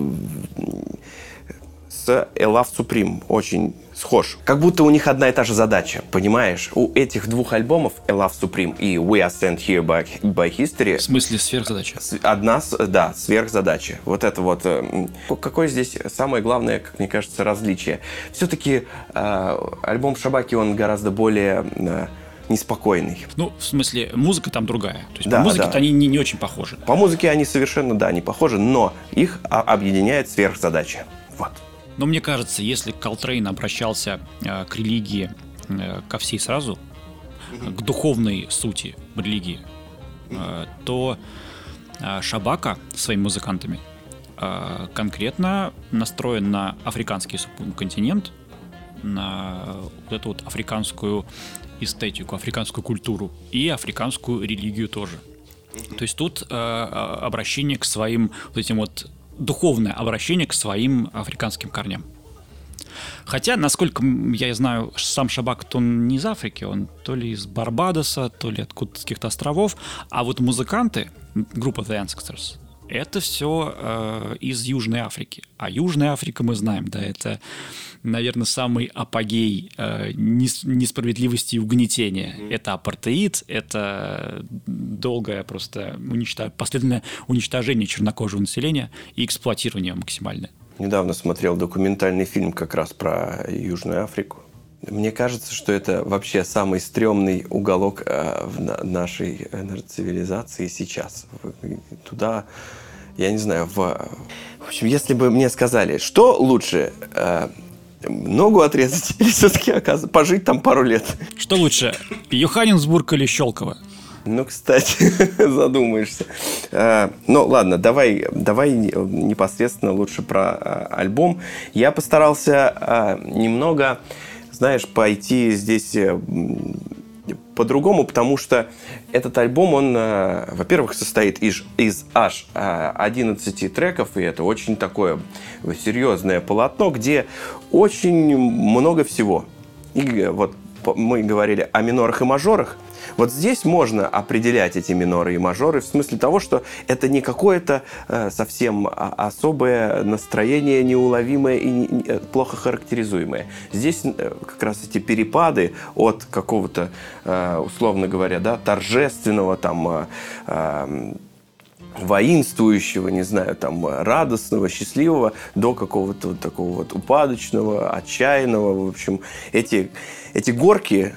S2: с A Love Supreme. Очень схож. Как будто у них одна и та же задача, понимаешь? У этих двух альбомов A Love Supreme и We Are Sent Here by, by History...
S3: В смысле сверхзадача?
S2: Одна, да, сверхзадача. Вот это вот... Э, какое здесь самое главное, как мне кажется, различие? Все-таки э, альбом Шабаки, он гораздо более... Э, неспокойный.
S3: Ну, в смысле, музыка там другая. То есть да, по музыке да. они не, не очень похожи.
S2: По музыке они совершенно, да, не похожи, но их объединяет сверхзадача. Вот.
S3: Но мне кажется, если Колтрейн обращался э, к религии э, ко всей сразу, к духовной сути религии, э, то э, Шабака своими музыкантами э, конкретно настроен на африканский субконтинент, на вот эту вот африканскую эстетику, африканскую культуру и африканскую религию тоже. То есть тут э, обращение к своим вот этим вот духовное обращение к своим африканским корням. Хотя, насколько я знаю, сам Шабак, то он не из Африки, он то ли из Барбадоса, то ли откуда-то с каких-то островов, а вот музыканты, группа The Ancestors, это все э, из Южной Африки. А Южная Африка, мы знаем, да, это, наверное, самый апогей э, несправедливости и угнетения. Mm. Это апартеид, это долгое просто уничтож... последовательное уничтожение чернокожего населения и эксплуатирование максимальное.
S2: Недавно смотрел документальный фильм как раз про Южную Африку. Мне кажется, что это вообще самый стрёмный уголок э, в нашей цивилизации сейчас. Туда, я не знаю, в... В общем, если бы мне сказали, что лучше, э, ногу отрезать или все-таки пожить там пару лет?
S3: Что лучше, Йоханнесбург или Щелково?
S2: Ну, кстати, *laughs* задумаешься. А, ну, ладно, давай, давай непосредственно лучше про а, альбом. Я постарался а, немного знаешь, пойти здесь э, по-другому, потому что этот альбом, он, э, во-первых, состоит из, из аж 11 э, треков, и это очень такое серьезное полотно, где очень много всего. И вот мы говорили о минорах и мажорах, вот здесь можно определять эти миноры и мажоры в смысле того, что это не какое-то э, совсем а, особое настроение, неуловимое и э, плохо характеризуемое. Здесь э, как раз эти перепады от какого-то, условно говоря, да, торжественного там э, э, воинствующего, не знаю, там, радостного, счастливого, до какого-то вот такого вот упадочного, отчаянного. В общем, эти, эти горки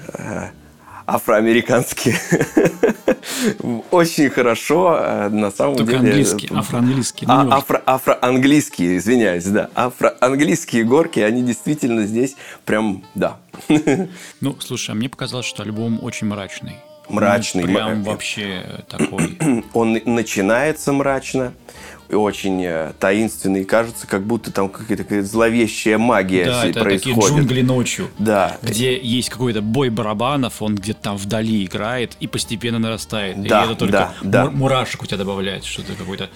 S2: э, афроамериканские. *laughs* Очень хорошо, э, на самом
S3: Только
S2: деле.
S3: английский, афроанглийский.
S2: А, афро, афроанглийские, извиняюсь, да. Афроанглийские горки, они действительно здесь прям, да.
S3: Ну, слушай, а мне показалось, что альбом очень мрачный.
S2: Мрачный.
S3: Ну, прям вообще такой. *clears throat*
S2: Он начинается мрачно, очень э, таинственный, кажется, как будто там какая-то зловещая магия
S3: да, это
S2: происходит.
S3: такие джунгли ночью,
S2: да.
S3: где есть какой-то бой барабанов, он где-то там вдали играет и постепенно нарастает.
S2: Да,
S3: и это только
S2: да, да.
S3: мурашек у тебя добавляет, что-то какой-то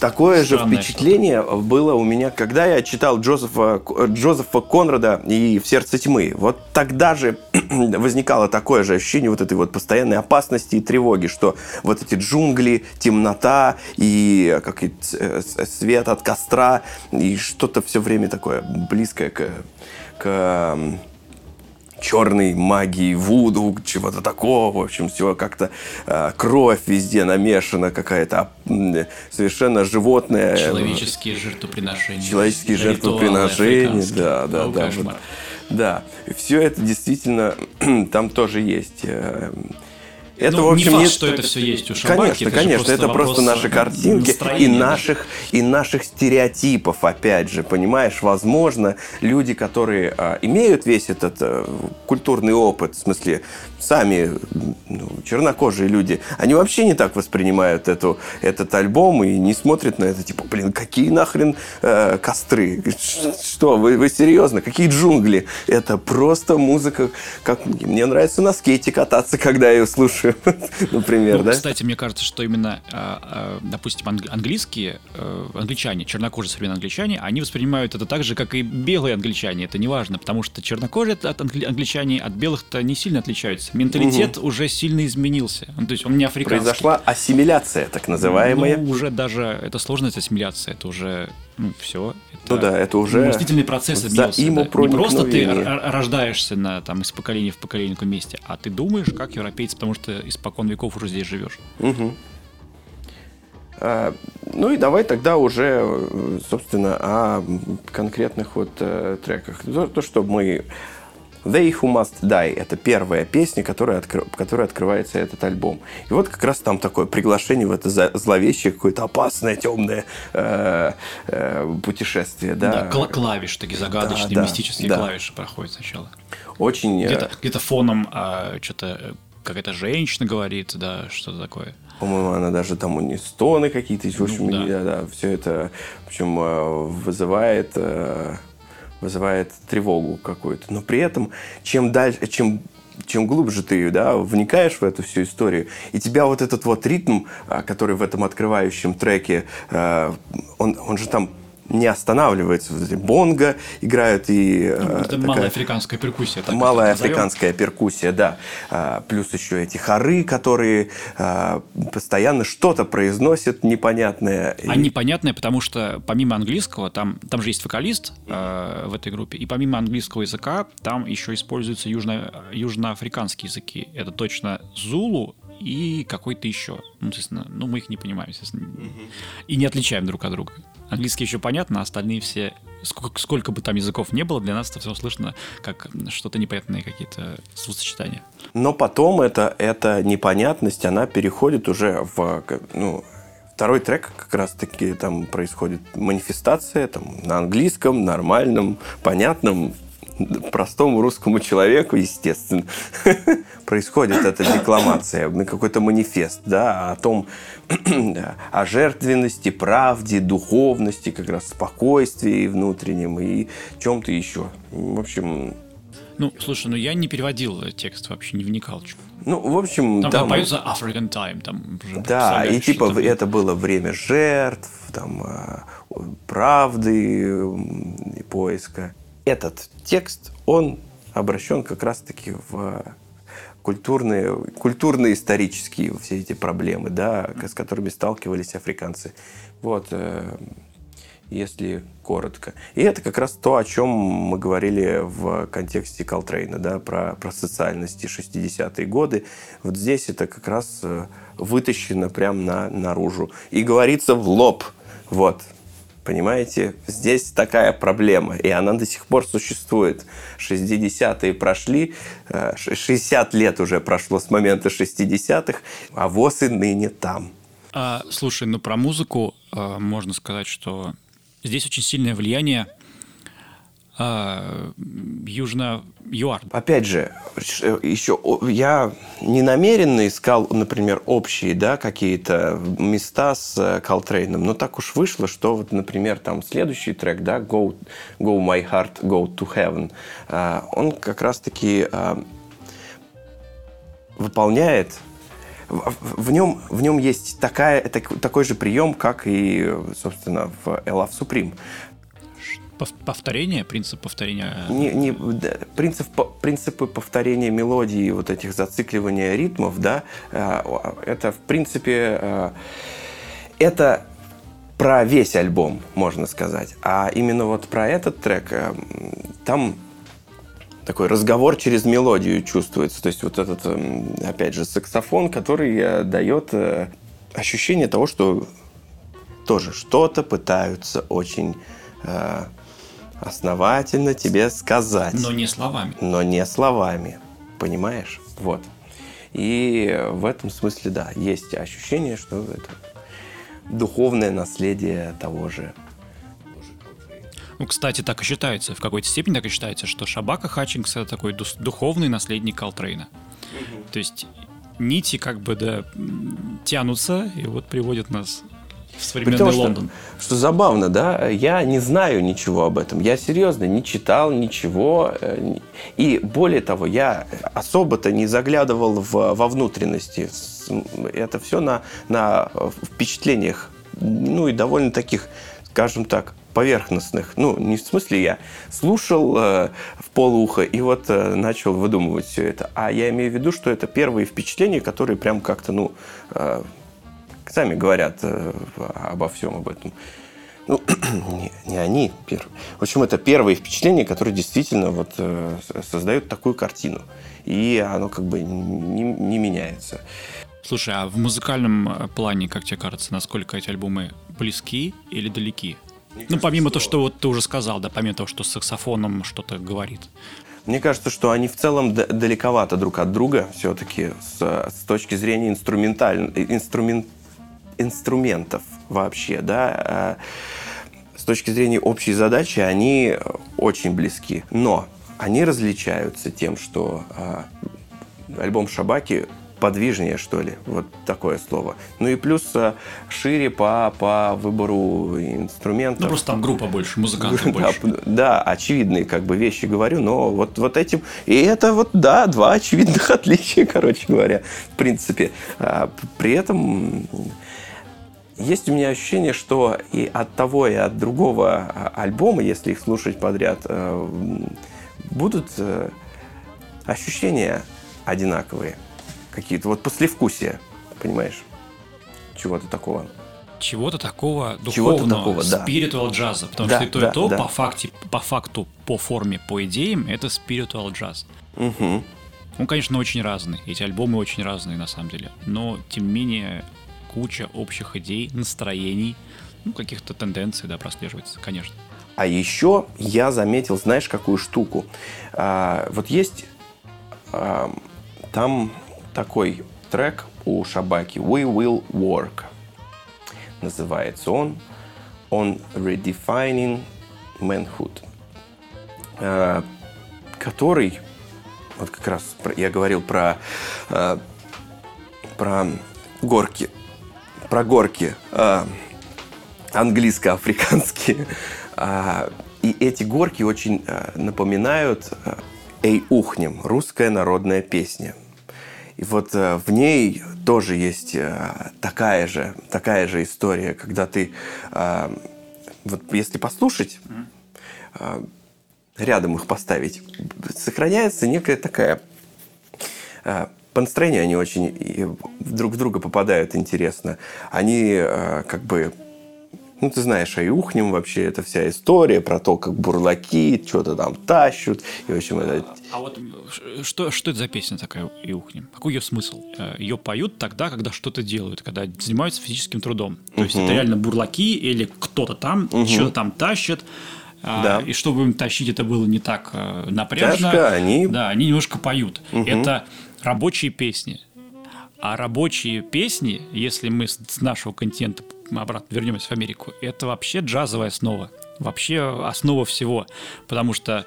S2: Такое же впечатление было у меня, когда я читал Джозефа, Джозефа Конрада и «В сердце тьмы». Вот тогда же *clears throat* возникало такое же ощущение вот этой вот постоянной опасности и тревоги, что вот эти джунгли, темнота и как и свет от костра и что-то все время такое близкое к, к черной магии, вуду, чего-то такого. В общем, все как-то э, кровь везде намешана, какая-то э, совершенно животная.
S3: Человеческие жертвоприношения.
S2: Человеческие жертвоприношения, да, да, да. Вот, да, все это действительно *clears throat* там тоже есть. Э,
S3: это, ну, в общем, не факт, что это все есть у Шабаки.
S2: Конечно, это конечно, просто это просто наши картинки и наших, и наших стереотипов, опять же, понимаешь? Возможно, люди, которые а, имеют весь этот а, культурный опыт, в смысле, сами ну, чернокожие люди, они вообще не так воспринимают эту, этот альбом и не смотрят на это, типа, блин, какие нахрен э, костры? Что, вы, вы серьезно? Какие джунгли? Это просто музыка, как мне нравится на скейте кататься, когда я ее слушаю, *laughs* например, ну, да?
S3: Кстати, мне кажется, что именно, а, а, допустим, английские, э, англичане, чернокожие современные англичане, они воспринимают это так же, как и белые англичане, это не важно, потому что чернокожие от англичане от белых-то не сильно отличаются меняется. Менталитет угу. уже сильно изменился. Ну, то есть он не африканский.
S2: Произошла ассимиляция, так называемая.
S3: Ну, уже даже это сложная ассимиляция, это уже ну, все.
S2: Это ну да, это уже
S3: мыслительный процесс изменился. Да. Не просто ты рождаешься на, там, из поколения в поколение в месте, а ты думаешь, как европейцы, потому что испокон веков уже здесь живешь.
S2: Угу. Ну и давай тогда уже, собственно, о конкретных вот э, треках. То, что мы They Who Must Die – это первая песня, которая, откры... которая открывается этот альбом. И вот как раз там такое приглашение в это зловещее, какое-то опасное, темное э, э, путешествие. Да,
S3: да клавиш, такие загадочные, да, мистические да. клавиши проходят сначала.
S2: Очень...
S3: Э, где-то, где-то фоном а, что-то э, какая-то женщина говорит, да, что-то такое.
S2: По-моему, она даже там у нее стоны какие-то, в общем, ну, да. Да, все это, в общем, э, вызывает тревогу какую-то. Но при этом, чем дальше, чем чем глубже ты да, вникаешь в эту всю историю, и тебя вот этот вот ритм, а, который в этом открывающем треке, э, он, он же там не останавливается. Бонго играют и...
S3: Ну, это такая, малая африканская перкуссия.
S2: Так малая африканская перкуссия, да. А, плюс еще эти хоры, которые а, постоянно что-то произносят непонятное.
S3: А непонятное, потому что помимо английского, там, там же есть вокалист а, в этой группе, и помимо английского языка там еще используются южно, южноафриканские языки. Это точно зулу, и какой-то еще. Ну, естественно, ну, мы их не понимаем, естественно. Угу. И не отличаем друг от друга. Английский еще понятно, а остальные все, сколько, сколько бы там языков не было, для нас это все слышно как что-то непонятные какие-то словосочетания.
S2: Но потом это, эта непонятность, она переходит уже в ну, второй трек как раз-таки там происходит манифестация там, на английском, нормальном, понятном, простому русскому человеку, естественно, *laughs* происходит эта декламация, какой-то манифест, да, о том, *clears throat* о жертвенности, правде, духовности, как раз спокойствии внутреннем и чем-то еще. В общем...
S3: Ну, слушай, ну я не переводил текст вообще, не вникал.
S2: Ну, в общем...
S3: Там, там поется African Time. Там
S2: да, и типа там... это было время жертв, там, а, правды и поиска этот текст, он обращен как раз-таки в культурные, культурные исторические все эти проблемы, да, с которыми сталкивались африканцы. Вот, э, если коротко. И это как раз то, о чем мы говорили в контексте Колтрейна, да, про, про социальности 60-е годы. Вот здесь это как раз э, вытащено прямо на, наружу. И говорится в лоб. Вот, Понимаете, здесь такая проблема, и она до сих пор существует. 60-е прошли, 60 э, лет уже прошло с момента 60-х, а ВОЗ и ныне там.
S3: А, слушай, ну про музыку а, можно сказать, что здесь очень сильное влияние а, южно ЮАР.
S2: Опять же, еще я не намеренно искал, например, общие да, какие-то места с Колтрейном, но так уж вышло, что вот, например, там следующий трек, да, Go, Go My Heart, Go to Heaven, а, он как раз-таки а, выполняет в нем, в нем есть такая, такой же прием, как и, собственно, в Love Supreme.
S3: Повторение, принцип повторения?
S2: Не, не, да, принцип, принципы повторения мелодии, вот этих зацикливания ритмов, да, э, это, в принципе, э, это про весь альбом, можно сказать. А именно вот про этот трек, э, там такой разговор через мелодию чувствуется. То есть вот этот, эм, опять же, саксофон, который дает ощущение того, что тоже что-то пытаются очень основательно тебе сказать.
S3: Но не словами.
S2: Но не словами. Понимаешь? Вот. И в этом смысле, да, есть ощущение, что это духовное наследие того же
S3: ну, кстати, так и считается, в какой-то степени так и считается, что Шабака Хатчингс это такой духовный наследник Колтрейна. Угу. То есть нити как бы да тянутся и вот приводят нас в современный При том, Лондон.
S2: Что, что забавно, да, я не знаю ничего об этом. Я серьезно не читал ничего. Э, и более того, я особо-то не заглядывал в, во внутренности. Это все на, на впечатлениях, ну и довольно таких, скажем так, поверхностных. Ну, не в смысле я слушал э, в полуха и вот э, начал выдумывать все это. А я имею в виду, что это первые впечатления, которые прям как-то, ну, э, сами говорят э, обо всем об этом. Ну, *clears throat* не, не они первые. В общем, это первые впечатления, которые действительно вот э, создают такую картину. И оно как бы не, не меняется.
S3: Слушай, а в музыкальном э, плане, как тебе кажется, насколько эти альбомы близки или далеки? Мне ну, помимо того, что вот ты уже сказал, да, помимо того, что с саксофоном что-то говорит.
S2: Мне кажется, что они в целом далековато друг от друга все-таки с, с точки зрения инструменталь... инструмент... инструментов вообще, да. А с точки зрения общей задачи они очень близки. Но они различаются тем, что а, альбом Шабаки подвижнее, что ли, вот такое слово. Ну и плюс э, шире по, по выбору инструментов. Ну
S3: просто там группа больше, музыкантов больше.
S2: Да, да, очевидные как бы вещи говорю, но вот, вот этим... И это вот, да, два очевидных *laughs* отличия, короче говоря, в принципе. А, при этом есть у меня ощущение, что и от того, и от другого а, альбома, если их слушать подряд, э, будут э, ощущения одинаковые какие-то вот послевкусия, понимаешь? Чего-то такого.
S3: Чего-то такого духовного, Чего-то такого, да. spiritual джаза, потому да, что и то, да, и то да. по, факте, по факту, по форме, по идеям, это spiritual джаз. Угу. Он, конечно, очень разный, эти альбомы очень разные на самом деле, но тем не менее куча общих идей, настроений, ну, каких-то тенденций, да, прослеживается, конечно.
S2: А еще я заметил, знаешь, какую штуку? А, вот есть а, там такой трек у Шабаки «We Will Work». Называется он «On Redefining Manhood», э, который, вот как раз я говорил про, э, про горки, про горки э, английско-африканские. И эти горки очень напоминают «Эй, ухнем» – русская народная песня – и вот э, в ней тоже есть э, такая же, такая же история, когда ты, э, вот если послушать, э, рядом их поставить, сохраняется некая такая... Э, по настроению они очень друг в друга попадают интересно. Они э, как бы ну, ты знаешь, а Иухнем вообще это вся история про то, как бурлаки что-то там тащут. И, в общем, это...
S3: А вот что, что это за песня такая Иухнем? Какой ее смысл? Э, ее поют тогда, когда что-то делают, когда занимаются физическим трудом. То есть это реально бурлаки или кто-то там угу. что-то там тащит. А, да. И чтобы им тащить, это было не так э, напряжно.
S2: Тяжко, они...
S3: Да, они немножко поют. Угу. Это рабочие песни. А рабочие песни, если мы с нашего континента обратно вернемся в Америку, это вообще джазовая основа. Вообще основа всего. Потому что,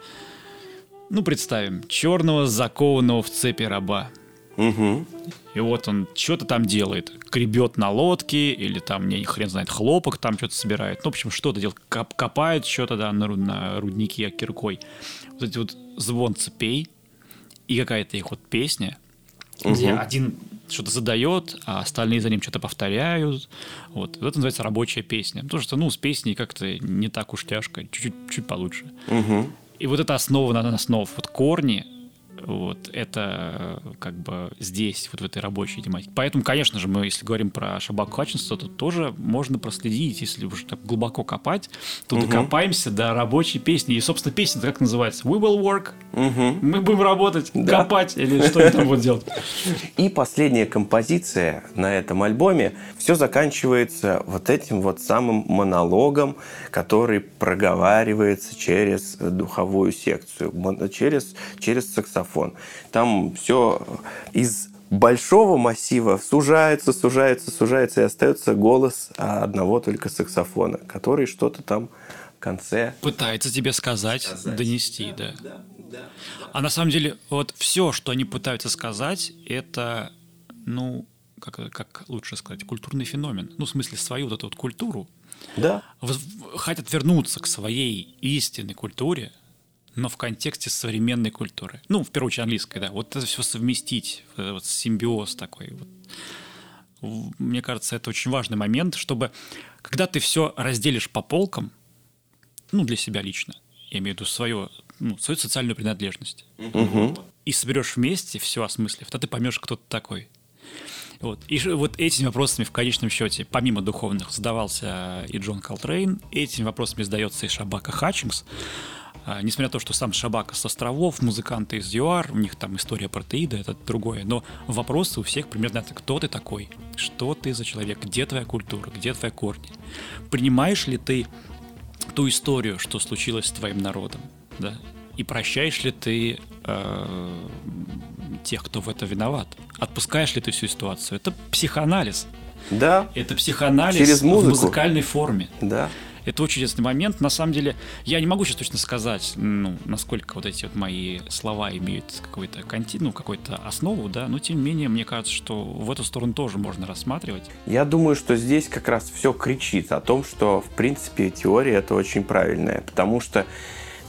S3: ну, представим, черного закованного в цепи раба. Угу. И вот он что-то там делает. Гребет на лодке, или там, не хрен знает, хлопок там что-то собирает. Ну, в общем, что-то делает. Коп копает что-то, да, на, на руднике киркой. Вот эти вот звон цепей и какая-то их вот песня, угу. где один что-то задает, а остальные за ним что-то повторяют. Вот. Это называется рабочая песня. Потому что, ну, с песней как-то не так уж тяжко, чуть-чуть чуть получше. Угу. И вот это основа на основ, вот корни, Вот это как бы здесь, вот в этой рабочей тематике. Поэтому, конечно же, мы, если говорим про Шабаку Хатчинса, то тоже можно проследить, если уже так глубоко копать, то угу. докопаемся до рабочей песни. И, собственно, песня как называется? We will work. Угу. Мы будем работать, да. копать или что они там будут делать.
S2: И последняя композиция на этом альбоме, все заканчивается вот этим вот самым монологом, который проговаривается через духовую секцию, через, через саксофон саксофон. Там все из большого массива сужается, сужается, сужается, и остается голос одного только саксофона, который что-то там в конце...
S3: Пытается тебе сказать, сказать. донести, да. да. да. А на самом деле, вот все, что они пытаются сказать, это, ну, как, как лучше сказать, культурный феномен. Ну, в смысле, свою вот эту вот культуру.
S2: Да.
S3: Хотят вернуться к своей истинной культуре, но в контексте современной культуры. Ну, в первую очередь английской, да. Вот это все совместить, вот симбиоз такой. Вот. Мне кажется, это очень важный момент, чтобы, когда ты все разделишь по полкам, ну, для себя лично, я имею в виду свою, ну, свою социальную принадлежность, угу. и соберешь вместе все осмыслив, то ты поймешь, кто ты такой. Вот. И вот этими вопросами в конечном счете, помимо духовных, задавался и Джон Колтрейн, этими вопросами задается и Шабака Хатчингс. А, несмотря на то, что сам Шабака с островов, музыканты из ЮАР, у них там история апартеида, это другое, но вопросы у всех примерно это, кто ты такой, что ты за человек, где твоя культура, где твои корни. Принимаешь ли ты ту историю, что случилось с твоим народом, да, и прощаешь ли ты э, тех, кто в это виноват? Отпускаешь ли ты всю ситуацию? Это психоанализ.
S2: Да.
S3: Это психоанализ Через музыку. в музыкальной форме.
S2: Да.
S3: Это очень интересный момент. На самом деле, я не могу сейчас точно сказать, ну, насколько вот эти вот мои слова имеют какой-то конти... ну, какую-то основу, да, но тем не менее, мне кажется, что в эту сторону тоже можно рассматривать.
S2: Я думаю, что здесь как раз все кричит о том, что, в принципе, теория это очень правильная, потому что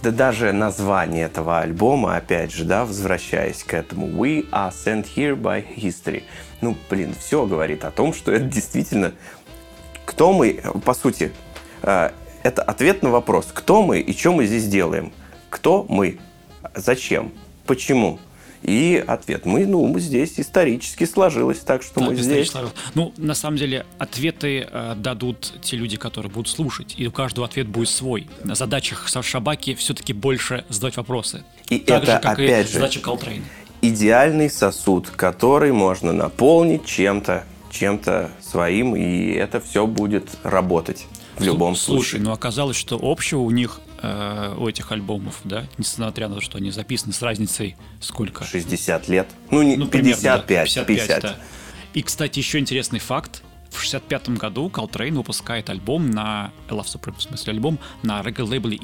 S2: да даже название этого альбома, опять же, да, возвращаясь к этому, We are sent here by history. Ну, блин, все говорит о том, что это действительно кто мы, по сути, это ответ на вопрос, кто мы и что мы здесь делаем. Кто мы? Зачем? Почему? И ответ. Мы, ну, мы здесь исторически сложилось так, что да, мы здесь. Сложилось.
S3: Ну, на самом деле, ответы э, дадут те люди, которые будут слушать. И у каждого ответ будет свой. На задачах Шабаки все-таки больше задать вопросы.
S2: И так это, же, как опять и задача Колтрейна. идеальный сосуд, который можно наполнить чем-то, чем-то своим, и это все будет работать в любом случае.
S3: Слушай, ну оказалось, что общего у них, э, у этих альбомов, да, несмотря на то, что они записаны с разницей сколько?
S2: 60 лет. Ну, не, ну 55, примерно, да, 55, 50. Да.
S3: И, кстати, еще интересный факт. В 65 году Колтрейн выпускает альбом на Love Supreme, в смысле альбом на рекорд-лейбле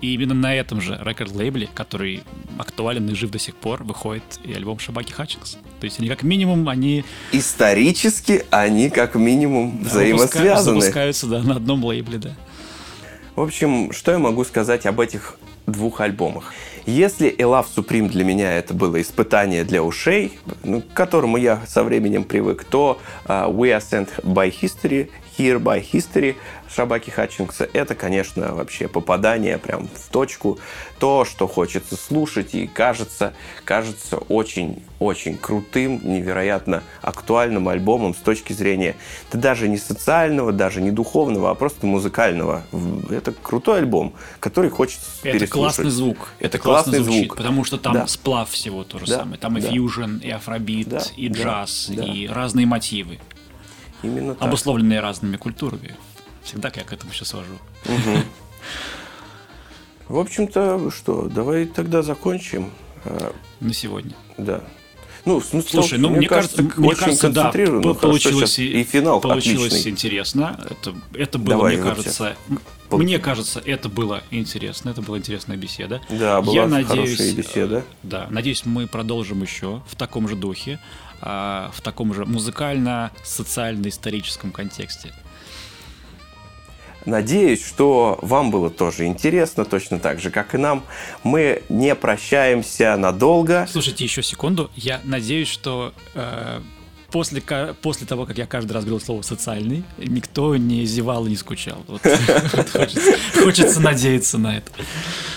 S3: И именно на этом же рекорд-лейбле, который актуален и жив до сих пор, выходит и альбом Шабаки Хатчинс. То есть они как минимум, они...
S2: Исторически они как минимум да, взаимосвязаны.
S3: Запускаются, да, на одном лейбле, да.
S2: В общем, что я могу сказать об этих двух альбомах? Если A Love Supreme для меня это было испытание для ушей, ну, к которому я со временем привык, то uh, We Are Sent by History, Here by History Шабаки Хатчингса, это, конечно, вообще попадание прям в точку. То, что хочется слушать и кажется, кажется очень-очень крутым, невероятно актуальным альбомом с точки зрения да даже не социального, даже не духовного, а просто музыкального. Это крутой альбом, который хочется
S3: Это переслушать. классный звук. Это, это классный звучит, звук. потому что там да. сплав всего то же да. самое. Там и да. фьюжн, и афробит, да. и джаз, да. и разные мотивы.
S2: Именно так.
S3: Обусловленные разными культурами. Всегда я к этому сейчас свожу. Угу. *laughs*
S2: В общем-то, что, давай тогда закончим. А,
S3: На сегодня.
S2: Да. Ну, в смысле,
S3: Слушай, ну, мне, мне кажется, кажется мне кажется, да, получилось,
S2: и, и финал
S3: получилось
S2: отличный.
S3: интересно. Это, это было, Давай, мне кажется, Пол... мне кажется, это было интересно, это была интересная беседа.
S2: Да, была Я надеюсь, хорошая беседа. Э,
S3: да, надеюсь, мы продолжим еще в таком же духе, а, в таком же музыкально-социально-историческом контексте.
S2: Надеюсь, что вам было тоже интересно, точно так же, как и нам. Мы не прощаемся надолго.
S3: Слушайте, еще секунду. Я надеюсь, что э, после, после того, как я каждый раз говорил слово «социальный», никто не зевал и не скучал. *laughs* Хочется надеяться на это.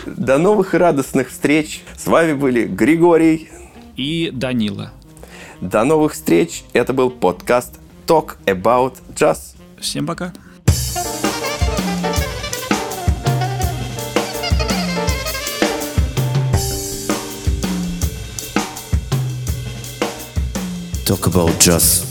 S2: До новых и радостных встреч. С вами были Григорий
S3: и Данила.
S2: До новых встреч. Это был подкаст Talk About Jazz.
S3: Всем пока.
S2: Talk About Jazz